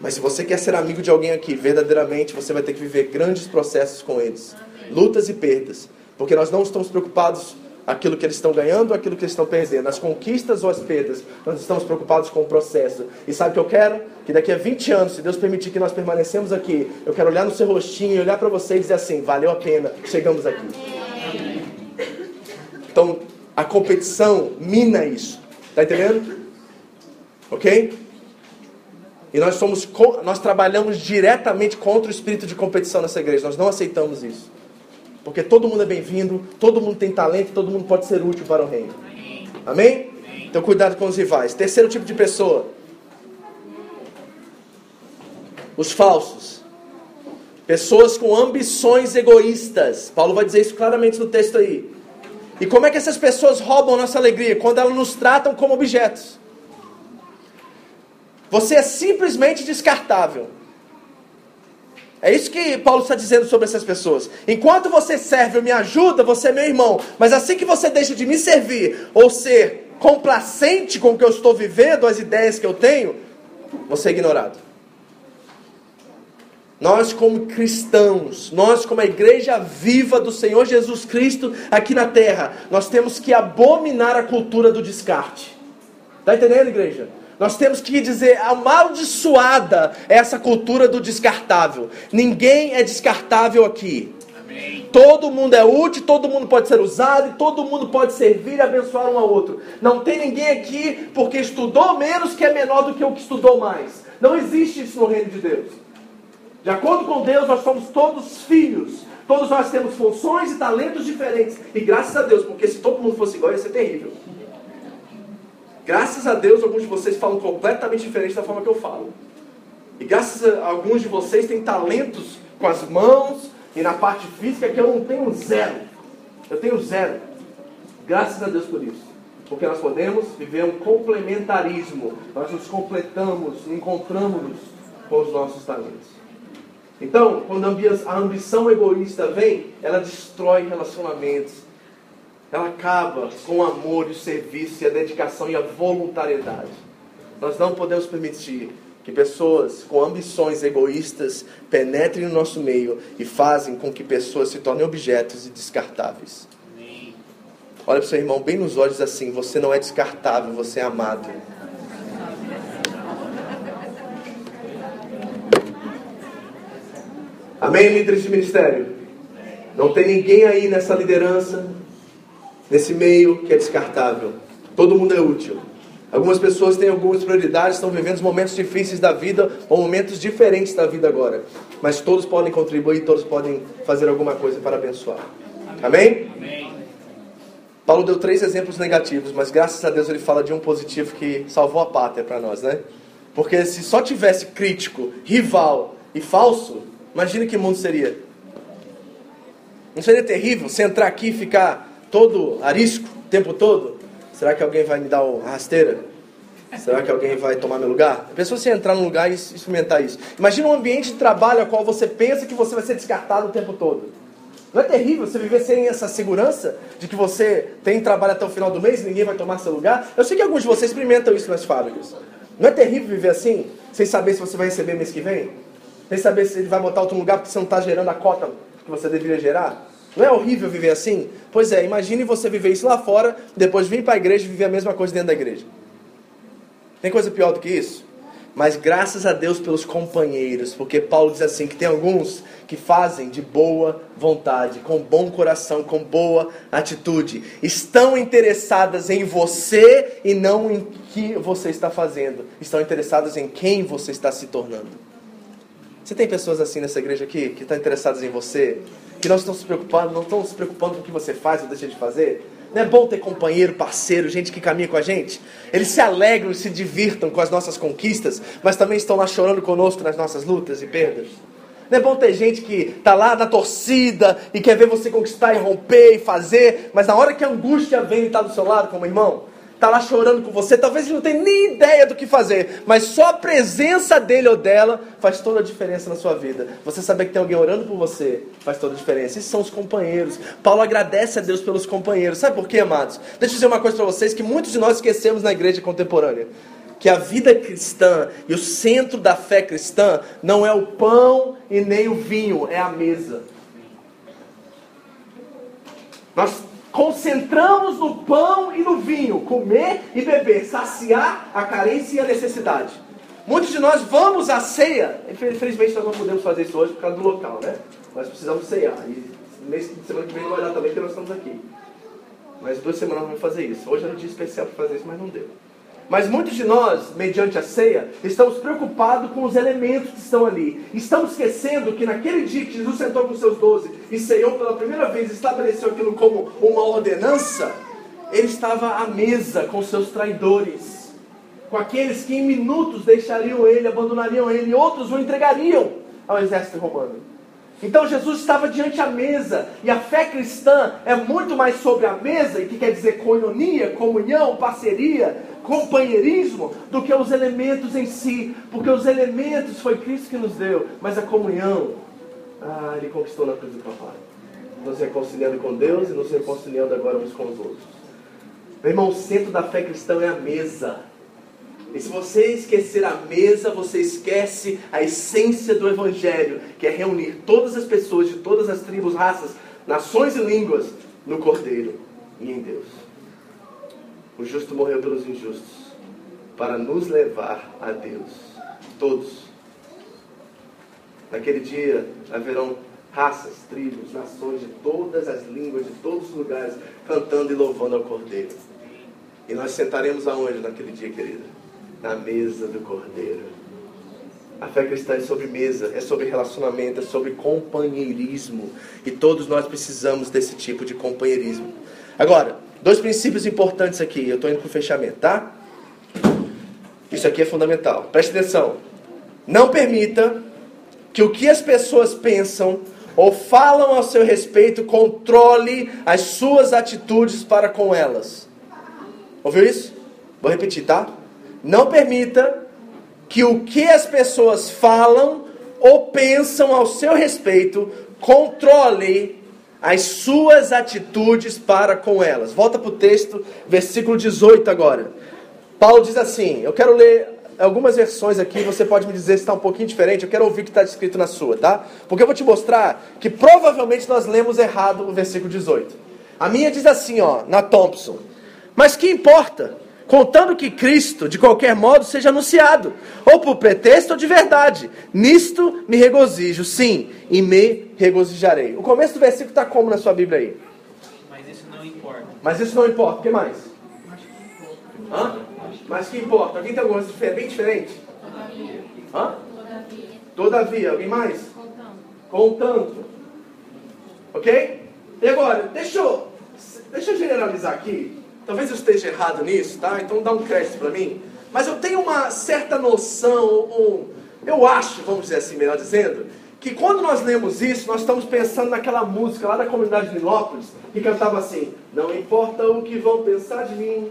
Mas se você quer ser amigo de alguém aqui, verdadeiramente, você vai ter que viver grandes processos com eles. Lutas e perdas. Porque nós não estamos preocupados aquilo que eles estão ganhando, aquilo que eles estão perdendo, as conquistas ou as perdas. Nós estamos preocupados com o processo. E sabe o que eu quero? Que daqui a 20 anos, se Deus permitir que nós permanecemos aqui, eu quero olhar no seu rostinho e olhar para você e dizer assim: valeu a pena, chegamos aqui. Então, a competição mina isso. Está entendendo? Ok? E nós somos nós trabalhamos diretamente contra o espírito de competição nessa igreja. Nós não aceitamos isso. Porque todo mundo é bem-vindo, todo mundo tem talento, todo mundo pode ser útil para o reino. Amém? Então cuidado com os rivais. Terceiro tipo de pessoa. Os falsos. Pessoas com ambições egoístas. Paulo vai dizer isso claramente no texto aí. E como é que essas pessoas roubam nossa alegria? Quando elas nos tratam como objetos. Você é simplesmente descartável. É isso que Paulo está dizendo sobre essas pessoas. Enquanto você serve ou me ajuda, você é meu irmão. Mas assim que você deixa de me servir ou ser complacente com o que eu estou vivendo, as ideias que eu tenho, você é ignorado. Nós, como cristãos, nós, como a igreja viva do Senhor Jesus Cristo aqui na terra, nós temos que abominar a cultura do descarte. Está entendendo, igreja? Nós temos que dizer, amaldiçoada é essa cultura do descartável. Ninguém é descartável aqui. Todo mundo é útil, todo mundo pode ser usado e todo mundo pode servir e abençoar um ao outro. Não tem ninguém aqui porque estudou menos que é menor do que o que estudou mais. Não existe isso no reino de Deus. De acordo com Deus, nós somos todos filhos. Todos nós temos funções e talentos diferentes. E graças a Deus, porque se todo mundo fosse igual, ia ser terrível. Graças a Deus, alguns de vocês falam completamente diferente da forma que eu falo. E graças a alguns de vocês têm talentos com as mãos e na parte física que eu não tenho zero. Eu tenho zero. Graças a Deus por isso. Porque nós podemos viver um complementarismo. Nós nos completamos, encontramos-nos com os nossos talentos. Então, quando a ambi- a ambição egoísta vem, ela destrói relacionamentos. Ela acaba com o amor e o serviço a dedicação e a voluntariedade. Nós não podemos permitir que pessoas com ambições egoístas penetrem no nosso meio e fazem com que pessoas se tornem objetos e descartáveis. Olha para o seu irmão bem nos olhos assim: você não é descartável, você é amado. Amém, líderes de ministério? Não tem ninguém aí nessa liderança, nesse meio que é descartável. Todo mundo é útil. Algumas pessoas têm algumas prioridades, estão vivendo os momentos difíceis da vida ou momentos diferentes da vida agora. Mas todos podem contribuir, todos podem fazer alguma coisa para abençoar. Amém? Paulo deu três exemplos negativos, mas graças a Deus ele fala de um positivo que salvou a pátria para nós, né? Porque se só tivesse crítico, rival e falso, imagina que mundo seria. Não seria terrível você entrar aqui e ficar todo arisco o tempo todo? Será que alguém vai me dar uma rasteira? Será que alguém vai tomar meu lugar? A pessoa se entrar num lugar e experimentar isso. Imagina um ambiente de trabalho ao qual você pensa que você vai ser descartado o tempo todo. Não é terrível você viver sem essa segurança de que você tem trabalho até o final do mês e ninguém vai tomar seu lugar? Eu sei que alguns de vocês experimentam isso nas fábricas. Não é terrível viver assim, sem saber se você vai receber mês que vem? Sem saber se ele vai botar outro lugar porque você não está gerando a cota que você deveria gerar? Não é horrível viver assim? Pois é, imagine você viver isso lá fora, depois vir para a igreja e viver a mesma coisa dentro da igreja. Tem coisa pior do que isso? Mas graças a Deus pelos companheiros, porque Paulo diz assim que tem alguns que fazem de boa vontade, com bom coração, com boa atitude, estão interessadas em você e não em que você está fazendo, estão interessadas em quem você está se tornando. Você tem pessoas assim nessa igreja aqui que estão interessadas em você, que não estão se preocupando, não estão se preocupando com o que você faz ou deixa de fazer? Não é bom ter companheiro, parceiro, gente que caminha com a gente? Eles se alegram e se divirtam com as nossas conquistas, mas também estão lá chorando conosco nas nossas lutas e perdas. Não é bom ter gente que está lá na torcida e quer ver você conquistar e romper e fazer, mas na hora que a angústia vem e está do seu lado como irmão, está lá chorando com você, talvez ele não tenha nem ideia do que fazer, mas só a presença dele ou dela faz toda a diferença na sua vida. Você saber que tem alguém orando por você faz toda a diferença. Esses são os companheiros. Paulo agradece a Deus pelos companheiros. Sabe por quê, amados? Deixa eu dizer uma coisa para vocês que muitos de nós esquecemos na igreja contemporânea. Que a vida cristã e o centro da fé cristã não é o pão e nem o vinho, é a mesa. Nós concentramos no pão e no vinho, comer e beber, saciar a carência e a necessidade. Muitos de nós vamos à ceia, infelizmente nós não podemos fazer isso hoje por causa do local, né? Nós precisamos ceiar. E mês semana que vem vai dar também, porque nós estamos aqui. Mas duas semanas vamos fazer isso. Hoje era um dia especial para fazer isso, mas não deu. Mas muitos de nós, mediante a ceia, estamos preocupados com os elementos que estão ali. Estamos esquecendo que naquele dia que Jesus sentou com seus doze e ceiou pela primeira vez, estabeleceu aquilo como uma ordenança, ele estava à mesa com seus traidores, com aqueles que em minutos deixariam ele, abandonariam ele, outros o entregariam ao exército romano. Então Jesus estava diante da mesa, e a fé cristã é muito mais sobre a mesa, e que quer dizer coinonia, comunhão, parceria, companheirismo, do que os elementos em si, porque os elementos foi Cristo que nos deu, mas a comunhão, ah, Ele conquistou na cruz do Papai, nos reconciliando com Deus e nos reconciliando agora uns com os outros. Meu irmão, o centro da fé cristã é a mesa. E se você esquecer a mesa, você esquece a essência do Evangelho, que é reunir todas as pessoas de todas as tribos, raças, nações e línguas no Cordeiro e em Deus. O justo morreu pelos injustos, para nos levar a Deus. Todos. Naquele dia haverão raças, tribos, nações de todas as línguas, de todos os lugares, cantando e louvando ao Cordeiro. E nós sentaremos aonde naquele dia, querida? Na mesa do Cordeiro. A fé cristã é sobre mesa, é sobre relacionamento, é sobre companheirismo. E todos nós precisamos desse tipo de companheirismo. Agora, dois princípios importantes aqui. Eu estou indo para o fechamento, tá? Isso aqui é fundamental. Preste atenção. Não permita que o que as pessoas pensam ou falam ao seu respeito controle as suas atitudes para com elas. Ouviu isso? Vou repetir, tá? Não permita que o que as pessoas falam ou pensam ao seu respeito controle as suas atitudes para com elas. Volta para o texto, versículo 18 agora. Paulo diz assim: Eu quero ler algumas versões aqui, você pode me dizer se está um pouquinho diferente, eu quero ouvir o que está escrito na sua, tá? Porque eu vou te mostrar que provavelmente nós lemos errado o versículo 18. A minha diz assim, ó, na Thompson. Mas que importa? Contando que Cristo, de qualquer modo, seja anunciado, ou por pretexto ou de verdade. Nisto me regozijo, sim, e me regozijarei. O começo do versículo está como na sua Bíblia aí? Mas isso não importa. Mas isso não importa. O que mais? Hã? Mas que importa? Alguém tem alguma coisa bem diferente? Hã? Todavia. Alguém mais? Contanto. Ok? E agora, deixa eu, deixa eu generalizar aqui. Talvez eu esteja errado nisso, tá? Então dá um crédito para mim. Mas eu tenho uma certa noção, um, eu acho, vamos dizer assim, melhor dizendo, que quando nós lemos isso, nós estamos pensando naquela música lá da comunidade de Nilópolis, que cantava assim: Não importa o que vão pensar de mim.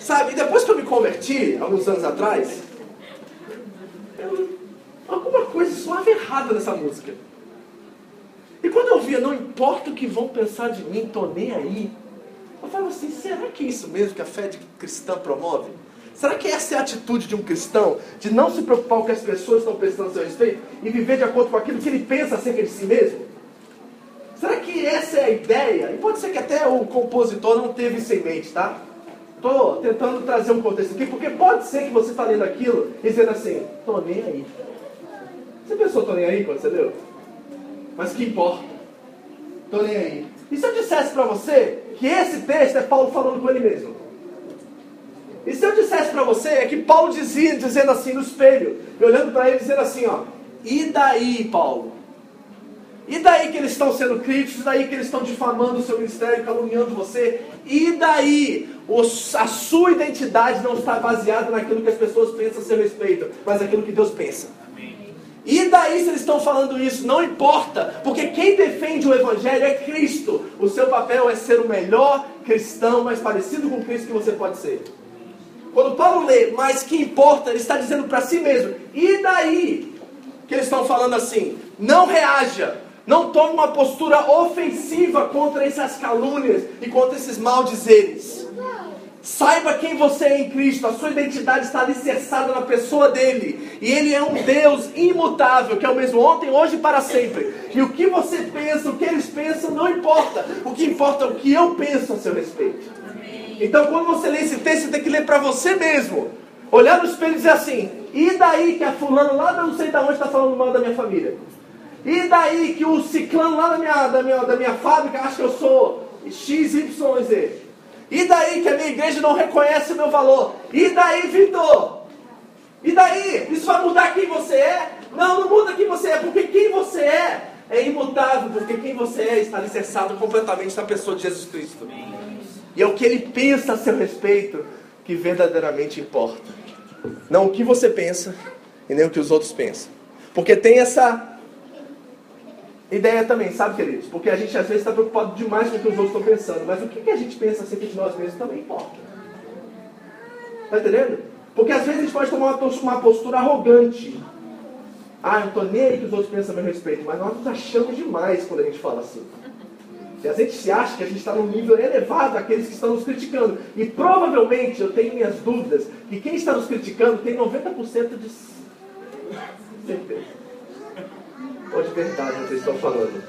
Sabe, depois que eu me converti, alguns anos atrás, eu, alguma coisa suave errada nessa música. E quando eu via, não importa o que vão pensar de mim, tô nem aí. Eu falo assim, será que é isso mesmo que a fé de cristã promove? Será que essa é a atitude de um cristão? De não se preocupar com o que as pessoas estão pensando a seu respeito e viver de acordo com aquilo que ele pensa acerca de si mesmo? Será que essa é a ideia? E pode ser que até o compositor não teve isso em mente, tá? Estou tentando trazer um contexto aqui, porque pode ser que você está lendo aquilo e dizendo assim, tô nem aí. Você pensou, tô nem aí quando você leu? Mas que importa? Tô nem aí. E se eu dissesse para você que esse texto é Paulo falando com ele mesmo? E se eu dissesse para você é que Paulo dizia, dizendo assim no espelho, olhando para ele dizendo assim, ó, e daí, Paulo? E daí que eles estão sendo críticos, e daí que eles estão difamando o seu ministério, caluniando você? E daí a sua identidade não está baseada naquilo que as pessoas pensam a seu respeito, mas naquilo que Deus pensa. E daí se eles estão falando isso? Não importa, porque quem defende o Evangelho é Cristo. O seu papel é ser o melhor cristão, mais parecido com Cristo que você pode ser. Quando Paulo lê, mas que importa, ele está dizendo para si mesmo. E daí que eles estão falando assim? Não reaja, não tome uma postura ofensiva contra essas calúnias e contra esses maldizeres. Saiba quem você é em Cristo, a sua identidade está alicerçada na pessoa dele. E ele é um Deus imutável, que é o mesmo ontem, hoje e para sempre. E o que você pensa, o que eles pensam, não importa. O que importa é o que eu penso a seu respeito. Então, quando você lê esse texto, você tem que ler para você mesmo. Olhar no espelho e dizer assim: e daí que a fulano lá não sei de onde está falando mal da minha família? E daí que o ciclano lá da minha, da minha, da minha fábrica acha que eu sou XYZ? E daí que a minha igreja não reconhece o meu valor? E daí, Vitor? E daí? Isso vai mudar quem você é? Não, não muda quem você é, porque quem você é é imutável, porque quem você é está alicerçado completamente na pessoa de Jesus Cristo. E é o que ele pensa a seu respeito que verdadeiramente importa. Não o que você pensa e nem o que os outros pensam. Porque tem essa ideia também, sabe, queridos? Porque a gente às vezes está preocupado demais com o que os outros estão pensando, mas o que, que a gente pensa acerca de nós mesmos também importa. Está entendendo? Porque às vezes a gente pode tomar uma postura arrogante. Ah, eu estou nem aí que os outros pensam a meu respeito, mas nós nos achamos demais quando a gente fala assim. E a gente se acha que a gente está num nível elevado daqueles que estão nos criticando. E provavelmente, eu tenho minhas dúvidas, que quem está nos criticando tem 90% de certeza ou de verdade vocês estão falando.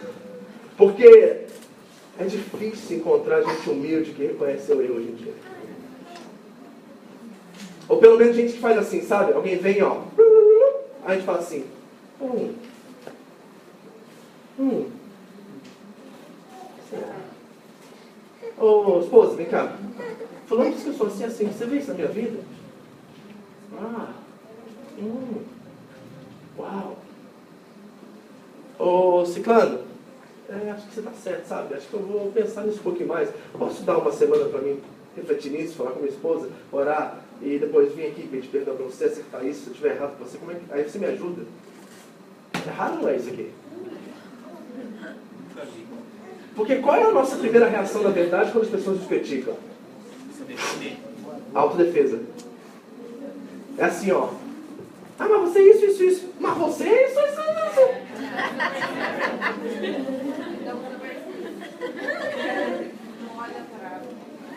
Porque é difícil encontrar gente humilde que reconhece o erro hoje em dia. Ou pelo menos gente que faz assim, sabe? Alguém vem, ó. Aí a gente fala assim. Hum. Hum. Ô, esposa, vem cá. Falando que eu sou assim, assim, você vê isso na minha vida? Ah. Hum. Uau. Ô, Ciclano, é, acho que você está certo, sabe? Acho que eu vou pensar nisso um pouquinho mais. Posso dar uma semana para mim refletir nisso, falar com minha esposa, orar e depois vir aqui pedir perdão para você, acertar isso, se eu estiver errado com você, como é que... aí você me ajuda? Errado não é isso aqui? Porque qual é a nossa primeira reação, na verdade, quando as pessoas nos criticam? Autodefesa. É assim, ó. Ah, mas você é isso, isso, isso. Mas você é isso, isso, isso.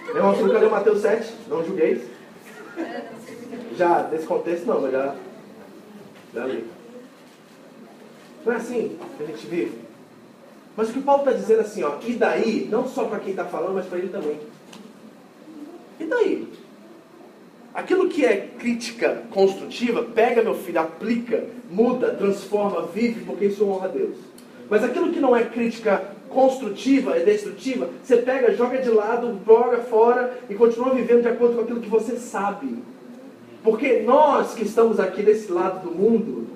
Meu irmão, você nunca leu Mateus 7? Não julgueis? Já, nesse contexto não, mas já, já li. Não é assim que a gente vive? Mas o que Paulo está dizendo assim, ó, e daí, não só para quem está falando, mas para ele também. E daí? Aquilo que é crítica construtiva, pega meu filho, aplica, muda, transforma, vive, porque isso honra a Deus. Mas aquilo que não é crítica construtiva, é destrutiva, você pega, joga de lado, joga fora e continua vivendo de acordo com aquilo que você sabe. Porque nós que estamos aqui desse lado do mundo,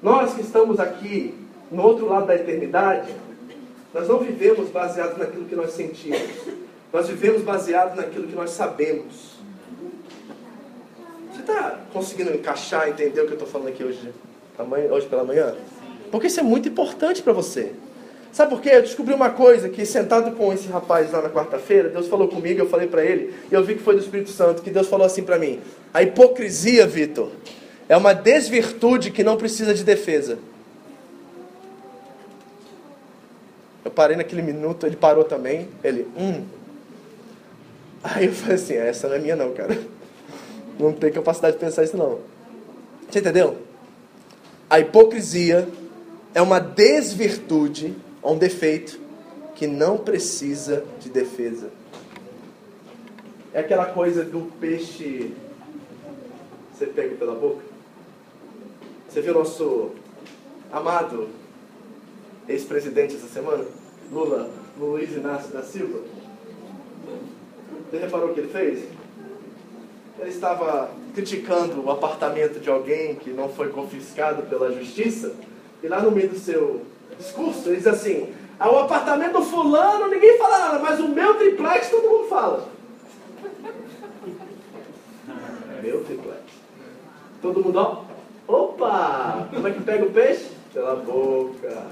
nós que estamos aqui no outro lado da eternidade, nós não vivemos baseados naquilo que nós sentimos. Nós vivemos baseados naquilo que nós sabemos está conseguindo encaixar, entender o que eu estou falando aqui hoje, hoje pela manhã? Porque isso é muito importante para você. Sabe por quê? Eu descobri uma coisa que sentado com esse rapaz lá na quarta-feira, Deus falou comigo, eu falei para ele, e eu vi que foi do Espírito Santo, que Deus falou assim para mim: a hipocrisia, Vitor, é uma desvirtude que não precisa de defesa. Eu parei naquele minuto, ele parou também, ele, hum. Aí eu falei assim: essa não é minha não, cara. Não tem capacidade de pensar isso não. Você entendeu? A hipocrisia é uma desvirtude, um defeito que não precisa de defesa. É aquela coisa do peixe você pega pela boca. Você viu nosso amado ex-presidente essa semana? Lula, Luiz Inácio da Silva. Você reparou o que ele fez? Ele estava criticando o apartamento de alguém que não foi confiscado pela justiça, e lá no meio do seu discurso ele diz assim: ah, o apartamento fulano ninguém fala nada, mas o meu triplex todo mundo fala. meu triplex. Todo mundo, ó, opa! Como é que pega o peixe? Pela boca.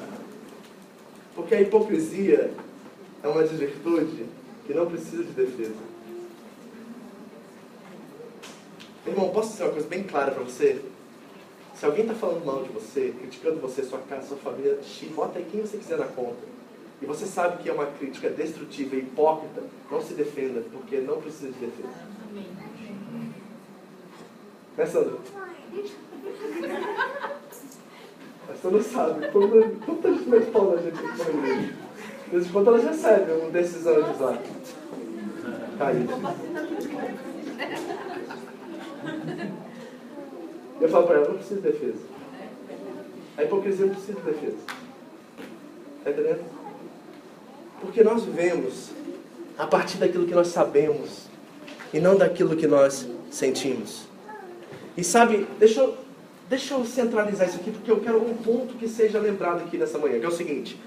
Porque a hipocrisia é uma desvirtude que não precisa de defesa. Irmão, posso dizer uma coisa bem clara para você? Se alguém está falando mal de você, criticando você, sua casa, sua família, bota aí quem você quiser na conta. E você sabe que é uma crítica destrutiva e hipócrita, não se defenda, porque não precisa de defesa. Né, Sandra? A Sandra sabe, quanta gente na gente. De vez quando elas recebem um desses anjos lá. Caído. Eu falo para ela, não precisa de defesa. A hipocrisia não precisa de defesa. Está entendendo? Porque nós vivemos a partir daquilo que nós sabemos e não daquilo que nós sentimos. E sabe, deixa eu, deixa eu centralizar isso aqui, porque eu quero um ponto que seja lembrado aqui nessa manhã, que é o seguinte: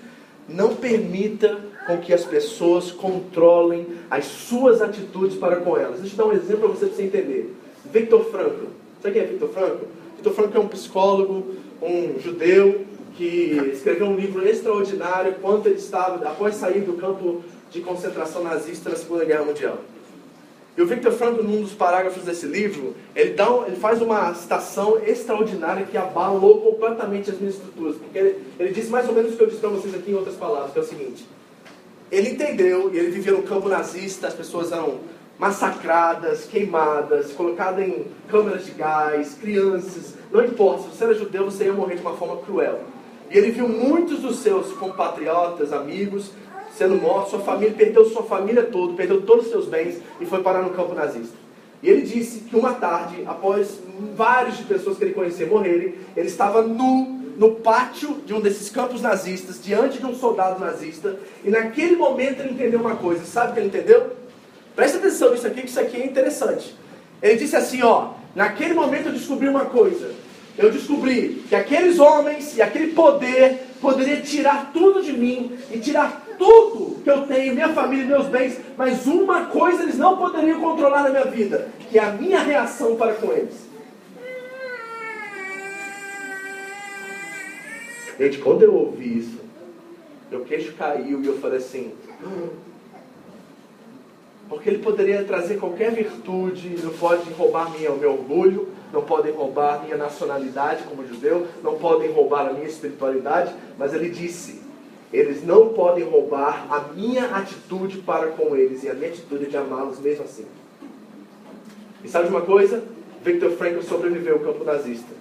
não permita com que as pessoas controlem as suas atitudes para com elas. Deixa eu dar um exemplo para você, entender. Victor Frankl. Sabe quem é Victor Frankl? Victor Frankl é um psicólogo, um judeu, que escreveu um livro extraordinário quando ele estava, após sair do campo de concentração nazista na Segunda Guerra Mundial. E o Victor Frankl, num dos parágrafos desse livro, ele, dá um, ele faz uma citação extraordinária que abalou completamente as minhas estruturas. Porque ele, ele disse mais ou menos o que eu disse para vocês aqui em outras palavras, que é o seguinte. Ele entendeu, e ele vivia no campo nazista, as pessoas eram massacradas, queimadas, colocadas em câmeras de gás, crianças, não importa, se você era judeu, você ia morrer de uma forma cruel. E ele viu muitos dos seus compatriotas, amigos, sendo mortos, sua família, perdeu sua família toda, perdeu todos os seus bens e foi parar no campo nazista. E ele disse que uma tarde, após várias pessoas que ele conhecia morrerem, ele estava nu no pátio de um desses campos nazistas, diante de um soldado nazista, e naquele momento ele entendeu uma coisa. Sabe o que ele entendeu? Presta atenção nisso aqui, que isso aqui é interessante. Ele disse assim, ó, naquele momento eu descobri uma coisa. Eu descobri que aqueles homens e aquele poder poderia tirar tudo de mim e tirar tudo que eu tenho, minha família, meus bens, mas uma coisa eles não poderiam controlar na minha vida, que é a minha reação para com eles. Gente, quando eu ouvi isso, meu queixo caiu e eu falei assim. Porque ele poderia trazer qualquer virtude, não pode roubar minha, o meu orgulho, não podem roubar minha nacionalidade como judeu, não podem roubar a minha espiritualidade, mas ele disse: eles não podem roubar a minha atitude para com eles, e a minha atitude é de amá-los mesmo assim. E sabe de uma coisa? Viktor Frankl sobreviveu ao campo nazista.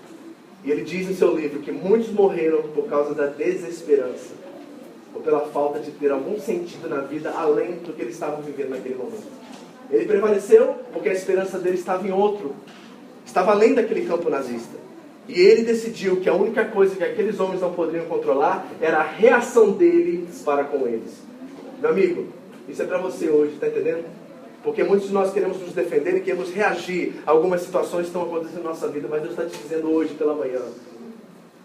E ele diz em seu livro que muitos morreram por causa da desesperança, ou pela falta de ter algum sentido na vida além do que eles estavam vivendo naquele momento. Ele prevaleceu porque a esperança dele estava em outro, estava além daquele campo nazista. E ele decidiu que a única coisa que aqueles homens não poderiam controlar era a reação dele para com eles. Meu amigo, isso é para você hoje, está entendendo? Porque muitos de nós queremos nos defender e queremos reagir a algumas situações que estão acontecendo na nossa vida, mas Deus está te dizendo hoje pela manhã.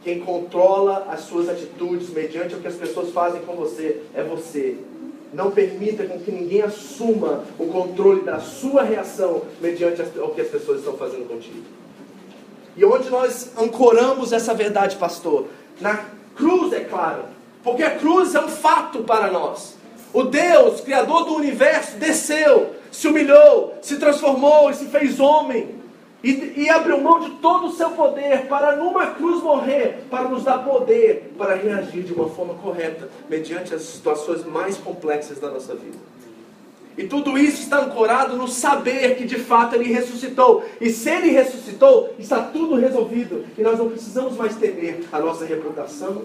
Quem controla as suas atitudes mediante o que as pessoas fazem com você é você. Não permita com que ninguém assuma o controle da sua reação mediante o que as pessoas estão fazendo contigo. E onde nós ancoramos essa verdade, pastor? Na cruz, é claro. Porque a cruz é um fato para nós. O Deus, Criador do universo, desceu, se humilhou, se transformou e se fez homem. E, e, abriu mão de todo o seu poder para numa cruz morrer, para nos dar poder para reagir de uma forma correta, mediante as situações mais complexas da nossa vida. E tudo isso está ancorado no saber que de fato ele ressuscitou. E se ele ressuscitou, está tudo resolvido. E nós não precisamos mais temer a nossa reputação.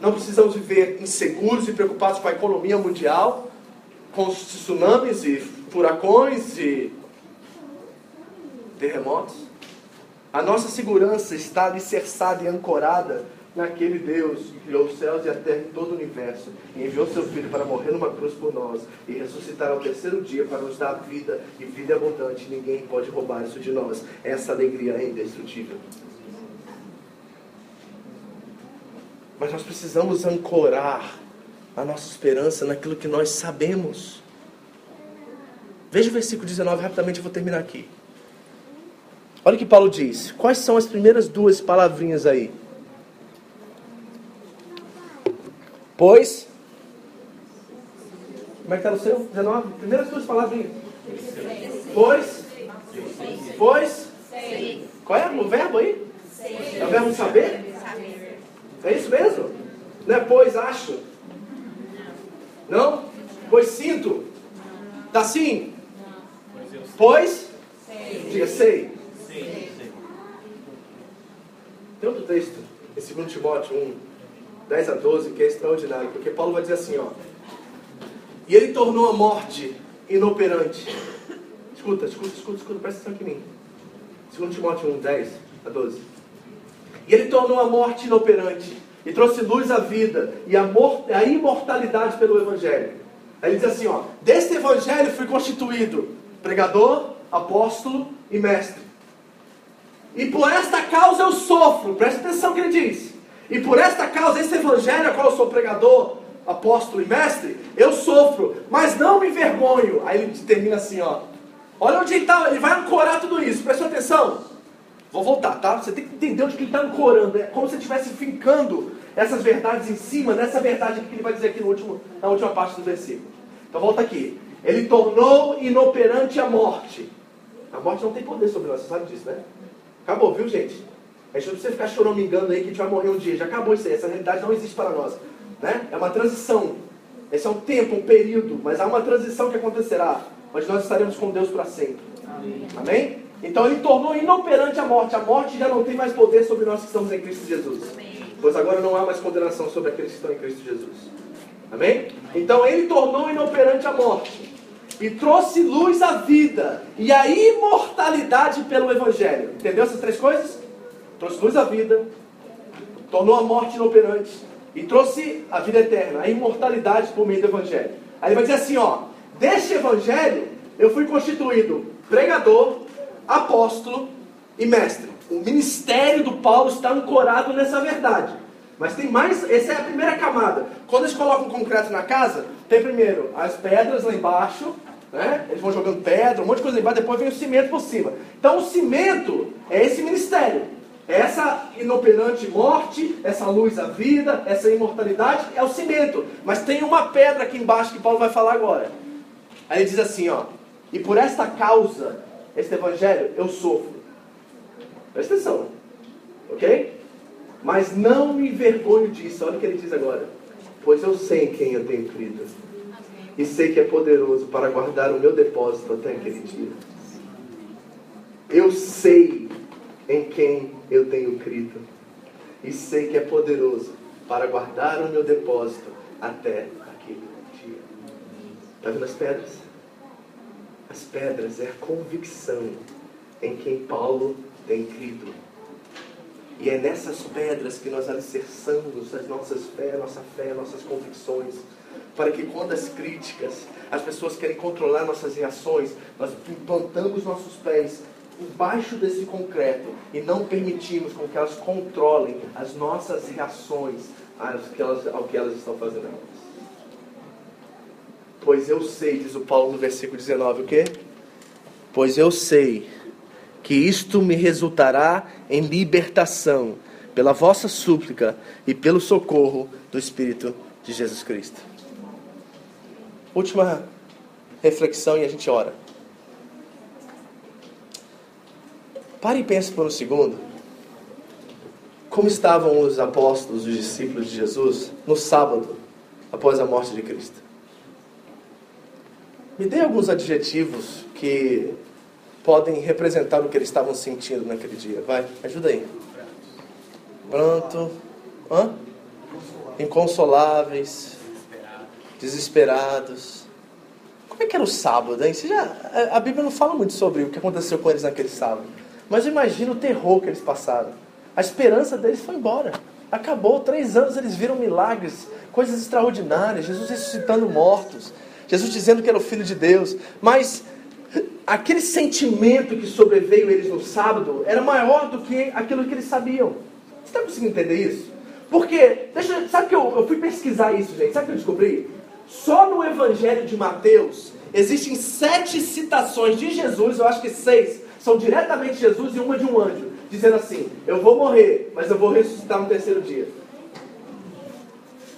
Não precisamos viver inseguros e preocupados com a economia mundial, com os tsunamis e furacões e terremotos. A nossa segurança está alicerçada e ancorada naquele Deus que criou os céus e a terra e todo o universo, e enviou seu Filho para morrer numa cruz por nós e ressuscitar ao terceiro dia para nos dar vida e vida abundante. Ninguém pode roubar isso de nós. Essa alegria é indestrutível. Mas nós precisamos ancorar a nossa esperança naquilo que nós sabemos. Veja o versículo 19, rapidamente eu vou terminar aqui. Olha o que Paulo diz. Quais são as primeiras duas palavrinhas aí? Pois. Como é que está no seu? 19? Primeiras duas palavrinhas. Pois. Pois. Qual é o verbo aí? É o verbo saber? É isso mesmo? Não é pois acho? Não? Pois sinto? Tá assim? Pois? Diga sei. Tem outro texto, em 2 Timóteo 1, 10 a 12, que é extraordinário, porque Paulo vai dizer assim, ó. E ele tornou a morte inoperante. Escuta, escuta, escuta, escuta, presta atenção aqui em mim. 2 Timóteo 1, 10 a 12. E ele tornou a morte inoperante, e trouxe luz à vida e a, a imortalidade pelo Evangelho. Aí ele diz assim: ó, deste Evangelho fui constituído pregador, apóstolo e mestre. E por esta causa eu sofro, presta atenção no que ele diz. E por esta causa, esse evangelho a qual eu sou pregador, apóstolo e mestre, eu sofro, mas não me envergonho. Aí ele termina assim, ó. Olha onde ele está, ele vai ancorar tudo isso, presta atenção. Vou voltar, tá? Você tem que entender onde que ele está ancorando. É como se ele estivesse fincando essas verdades em cima dessa verdade que ele vai dizer aqui no último, na última parte do versículo. Então volta aqui. Ele tornou inoperante a morte. A morte não tem poder sobre nós, você sabe disso, né? Acabou, viu, gente? A gente não precisa ficar choramingando aí que a gente vai morrer um dia. Já acabou isso aí. Essa realidade não existe para nós. Né? É uma transição. Esse é um tempo, um período. Mas há uma transição que acontecerá. Onde nós estaremos com Deus para sempre. Amém? Então ele tornou inoperante a morte. A morte já não tem mais poder sobre nós que estamos em Cristo Jesus. Pois agora não há mais condenação sobre aqueles que estão em Cristo Jesus. Amém? Então ele tornou inoperante a morte e trouxe luz à vida e a imortalidade pelo Evangelho. Entendeu essas três coisas? Trouxe luz à vida, tornou a morte inoperante e trouxe a vida eterna, a imortalidade por meio do Evangelho. Aí ele vai dizer assim: ó, deste Evangelho eu fui constituído pregador, apóstolo e mestre. O ministério do Paulo está ancorado nessa verdade. Mas tem mais, essa é a primeira camada. Quando eles colocam concreto na casa, tem primeiro as pedras lá embaixo, né? Eles vão jogando pedra, um monte de coisa lá embaixo, depois vem o cimento por cima. Então o cimento é esse ministério. Essa inoperante morte, essa luz à vida, essa imortalidade é o cimento. Mas tem uma pedra aqui embaixo que Paulo vai falar agora. Aí ele diz assim, ó. E por esta causa, este evangelho, eu sofro. Presta atenção. Ok? Mas não me envergonho disso. Olha o que ele diz agora. Pois eu sei em quem eu tenho crido. E sei que é poderoso para guardar o meu depósito até aquele dia. Eu sei em quem eu tenho crido. E sei que é poderoso para guardar o meu depósito até aquele dia. Está vendo as pedras? As pedras é a convicção em quem Paulo tem crido. E é nessas pedras que nós alicerçamos as nossas fé, nossa fé, nossas convicções. Para que quando as críticas, as pessoas querem controlar nossas reações, nós implantamos nossos pés embaixo desse concreto e não permitimos com que elas controlem as nossas reações ao que elas, ao que elas estão fazendo. Pois eu sei, diz o Paulo no versículo 19, o quê? Pois eu sei que isto me resultará em libertação pela vossa súplica e pelo socorro do Espírito de Jesus Cristo. Última reflexão e a gente ora. Pare e pense por um segundo. Como estavam os apóstolos, os discípulos de Jesus, no sábado, após a morte de Cristo? Me dê alguns adjetivos que podem representar o que eles estavam sentindo naquele dia. Vai, ajuda aí. Pronto. Hã? Inconsoláveis. Desesperados. Como é que era o sábado, hein? Você já, a- Bíblia não fala muito sobre o que aconteceu com eles naquele sábado. Mas imagina o terror que eles passaram. A esperança deles foi embora. Acabou. Três anos eles viram milagres, coisas extraordinárias. Jesus ressuscitando mortos. Jesus dizendo que era o Filho de Deus. Mas aquele sentimento que sobreveio eles no sábado era maior do que aquilo que eles sabiam. Você está conseguindo entender isso? Porque, deixa, sabe que eu, eu fui pesquisar isso, gente? Sabe o que eu descobri? Só no Evangelho de Mateus existem sete citações de Jesus, eu acho que seis, são diretamente Jesus e uma de um anjo, dizendo assim: Eu vou morrer, mas eu vou ressuscitar no terceiro dia.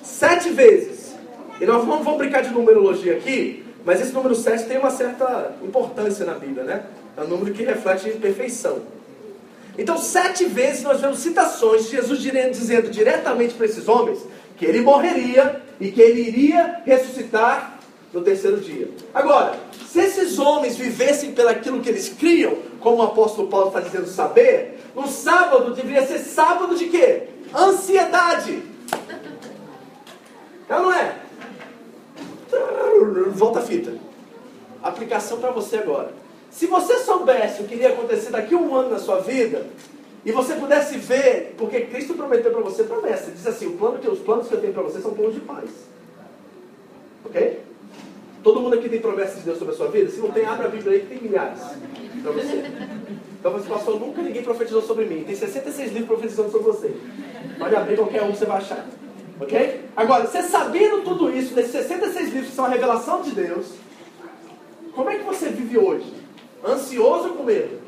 Sete vezes. E nós não vamos brincar de numerologia aqui, mas esse número 7 tem uma certa importância na Bíblia, né? É um número que reflete perfeição. Então, sete vezes nós vemos citações de Jesus dizendo diretamente para esses homens que ele morreria e que ele iria ressuscitar no terceiro dia. Agora, se esses homens vivessem pelaquilo que eles criam, como o apóstolo Paulo está dizendo saber, no sábado deveria ser sábado de quê? Ansiedade. É ou não é? Volta a fita. Aplicação para você agora. Se você soubesse o que iria acontecer daqui a um ano na sua vida, e você pudesse ver, porque Cristo prometeu para você promessa. Diz assim: o plano que, os planos que eu tenho para você são planos de paz. Ok? Todo mundo aqui tem promessas de Deus sobre a sua vida? Se não tem, abre a Bíblia aí que tem milhares para você. Então você passou, nunca ninguém profetizou sobre mim. Tem 66 livros profetizando sobre você. Pode abrir qualquer um você vai achar. Ok? Agora, você sabendo tudo isso, desses 66 livros que são a revelação de Deus, como é que você vive hoje? Ansioso ou com medo?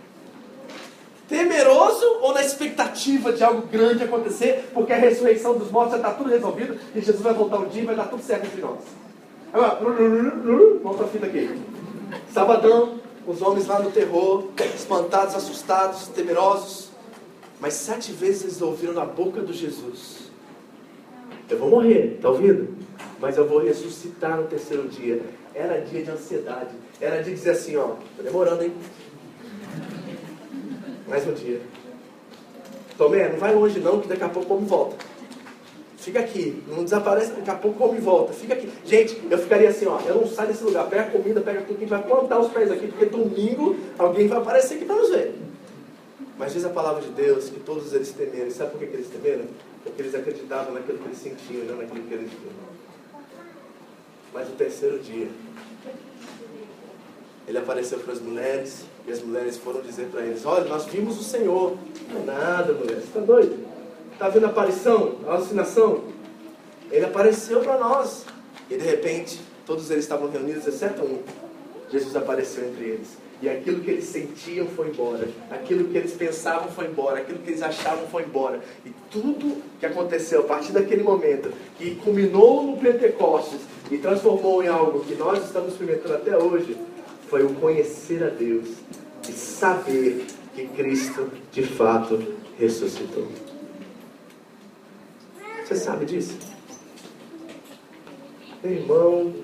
Temeroso ou na expectativa de algo grande acontecer, porque a ressurreição dos mortos já está tudo resolvido e Jesus vai voltar um dia e vai dar tudo certo entre nós. Agora, para a fita aqui. Sabadão, os homens lá no terror, espantados, assustados, temerosos. Mas sete vezes eles ouviram na boca do Jesus: Eu vou morrer, tá ouvindo? Mas eu vou ressuscitar no terceiro dia. Era dia de ansiedade. Era dia de dizer assim: Ó, tô demorando, hein? Mais um dia. Tomé, não vai longe não, que daqui a pouco como volta. Fica aqui, não desaparece, daqui a pouco come e volta. Fica aqui. Gente, eu ficaria assim, ó, eu não saio desse lugar, pega comida, pega tudo, que a gente vai plantar os pés aqui, porque domingo alguém vai aparecer aqui para nos ver. Mas diz a palavra de Deus que todos eles temeram. Sabe por que eles temeram? Porque eles acreditavam naquilo que eles sentiam, não naquilo que eles viam. Mas o terceiro dia, ele apareceu para as mulheres, e as mulheres foram dizer para eles: Olha, nós vimos o Senhor. Não é nada, mulher, você está doido? Está vendo a aparição, a alucinação? Ele apareceu para nós. E de repente, todos eles estavam reunidos, exceto um. Jesus apareceu entre eles. E aquilo que eles sentiam foi embora. Aquilo que eles pensavam foi embora. Aquilo que eles achavam foi embora. E tudo que aconteceu a partir daquele momento, que culminou no Pentecostes e transformou em algo que nós estamos experimentando até hoje, foi o conhecer a Deus e saber que Cristo de fato ressuscitou. Você sabe disso? Meu irmão,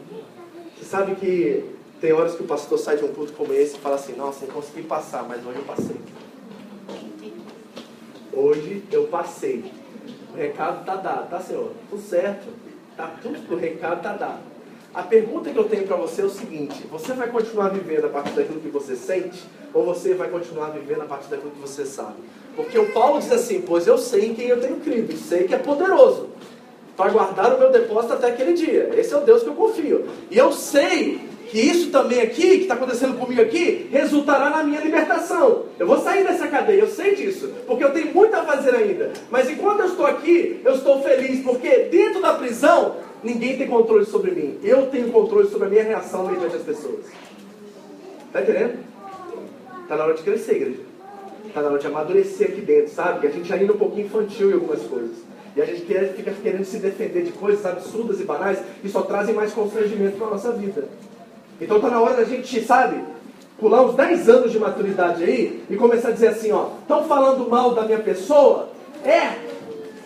você sabe que tem horas que o pastor sai de um culto como esse e fala assim: Nossa, eu consegui passar, mas hoje eu passei. Hoje eu passei. O recado está dado, tá, Senhor? Tudo certo. Tá tudo, o recado está dado. A pergunta que eu tenho para você é o seguinte: você vai continuar vivendo a partir daquilo que você sente? Ou você vai continuar vivendo a partir daquilo que você sabe? Porque o Paulo diz assim: Pois eu sei em quem eu tenho crido, sei que é poderoso para guardar o meu depósito até aquele dia. Esse é o Deus que eu confio. E eu sei que isso também aqui, que está acontecendo comigo aqui, resultará na minha libertação. Eu vou sair dessa cadeia, eu sei disso, porque eu tenho muito a fazer ainda. Mas enquanto eu estou aqui, eu estou feliz, porque dentro da prisão, ninguém tem controle sobre mim. Eu tenho controle sobre a minha reação mediante as pessoas. Está entendendo? Está na hora de crescer, igreja. Está na hora de amadurecer aqui dentro, sabe? Que a gente ainda é um pouquinho infantil em algumas coisas. E a gente quer, fica querendo se defender de coisas absurdas e banais que só trazem mais constrangimento para a nossa vida. Então está na hora da gente, sabe, pular uns 10 anos de maturidade aí e começar a dizer assim, ó, estão falando mal da minha pessoa? É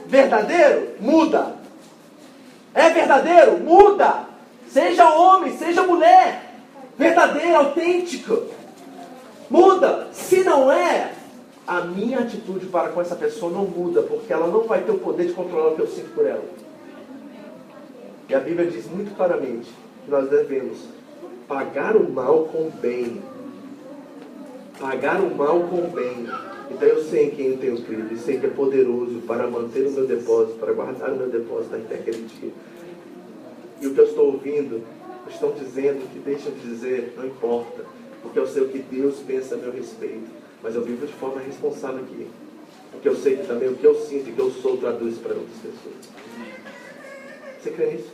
verdadeiro? Muda. É verdadeiro? Muda. Seja homem, seja mulher. Verdadeiro, autêntico. Muda. Se não é, a minha atitude para com essa pessoa não muda, porque ela não vai ter o poder de controlar o que eu sinto por ela. E a Bíblia diz muito claramente que nós devemos pagar o mal com o bem. Pagar o mal com o bem. Então eu sei em quem eu tenho crido e sei que é poderoso para manter o meu depósito, para guardar o meu depósito até aquele dia. E o que eu estou ouvindo, estão dizendo que deixam de dizer, não importa, porque eu sei o que Deus pensa a meu respeito, mas eu vivo de forma responsável aqui. Porque eu sei que também o que eu sinto e que eu sou traduz para outras pessoas. Você crê nisso?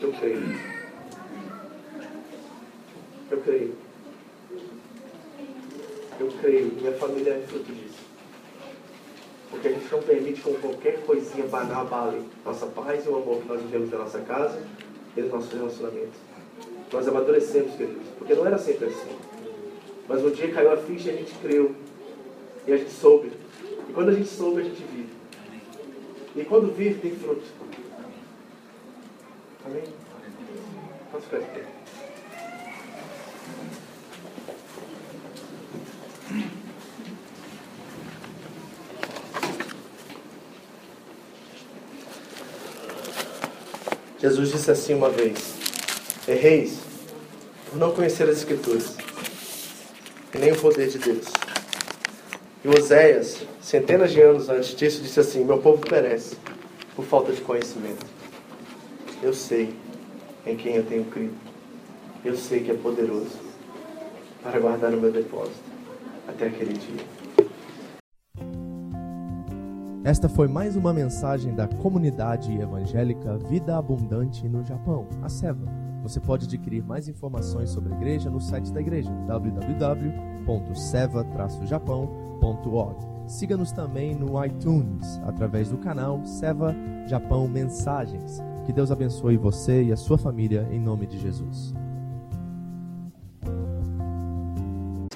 Eu creio. Eu creio. Eu creio. Minha família é fruto disso. Porque a gente não permite que qualquer coisinha banal abale nossa paz e o amor que nós vivemos na nossa casa e nos nossos relacionamentos. Nós amadurecemos, queridos. Porque não era sempre assim. Mas um dia caiu a ficha e a gente creu. E a gente soube. E quando a gente soube, a gente vive. E quando vive, tem fruto. Amém? Vamos ficar de pé. Jesus disse assim uma vez: Erreis por não conhecer as Escrituras e nem o poder de Deus. E Oséias, centenas de anos antes disso, disse assim: Meu povo perece por falta de conhecimento. Eu sei em quem eu tenho crido. Eu sei que é poderoso para guardar no meu depósito até aquele dia. Esta foi mais uma mensagem da comunidade evangélica Vida Abundante no Japão, a SEVA. Você pode adquirir mais informações sobre a igreja no site da igreja www.seva-japão.org. Siga-nos também no iTunes através do canal Seva Japão Mensagens. Que Deus abençoe você e a sua família em nome de Jesus.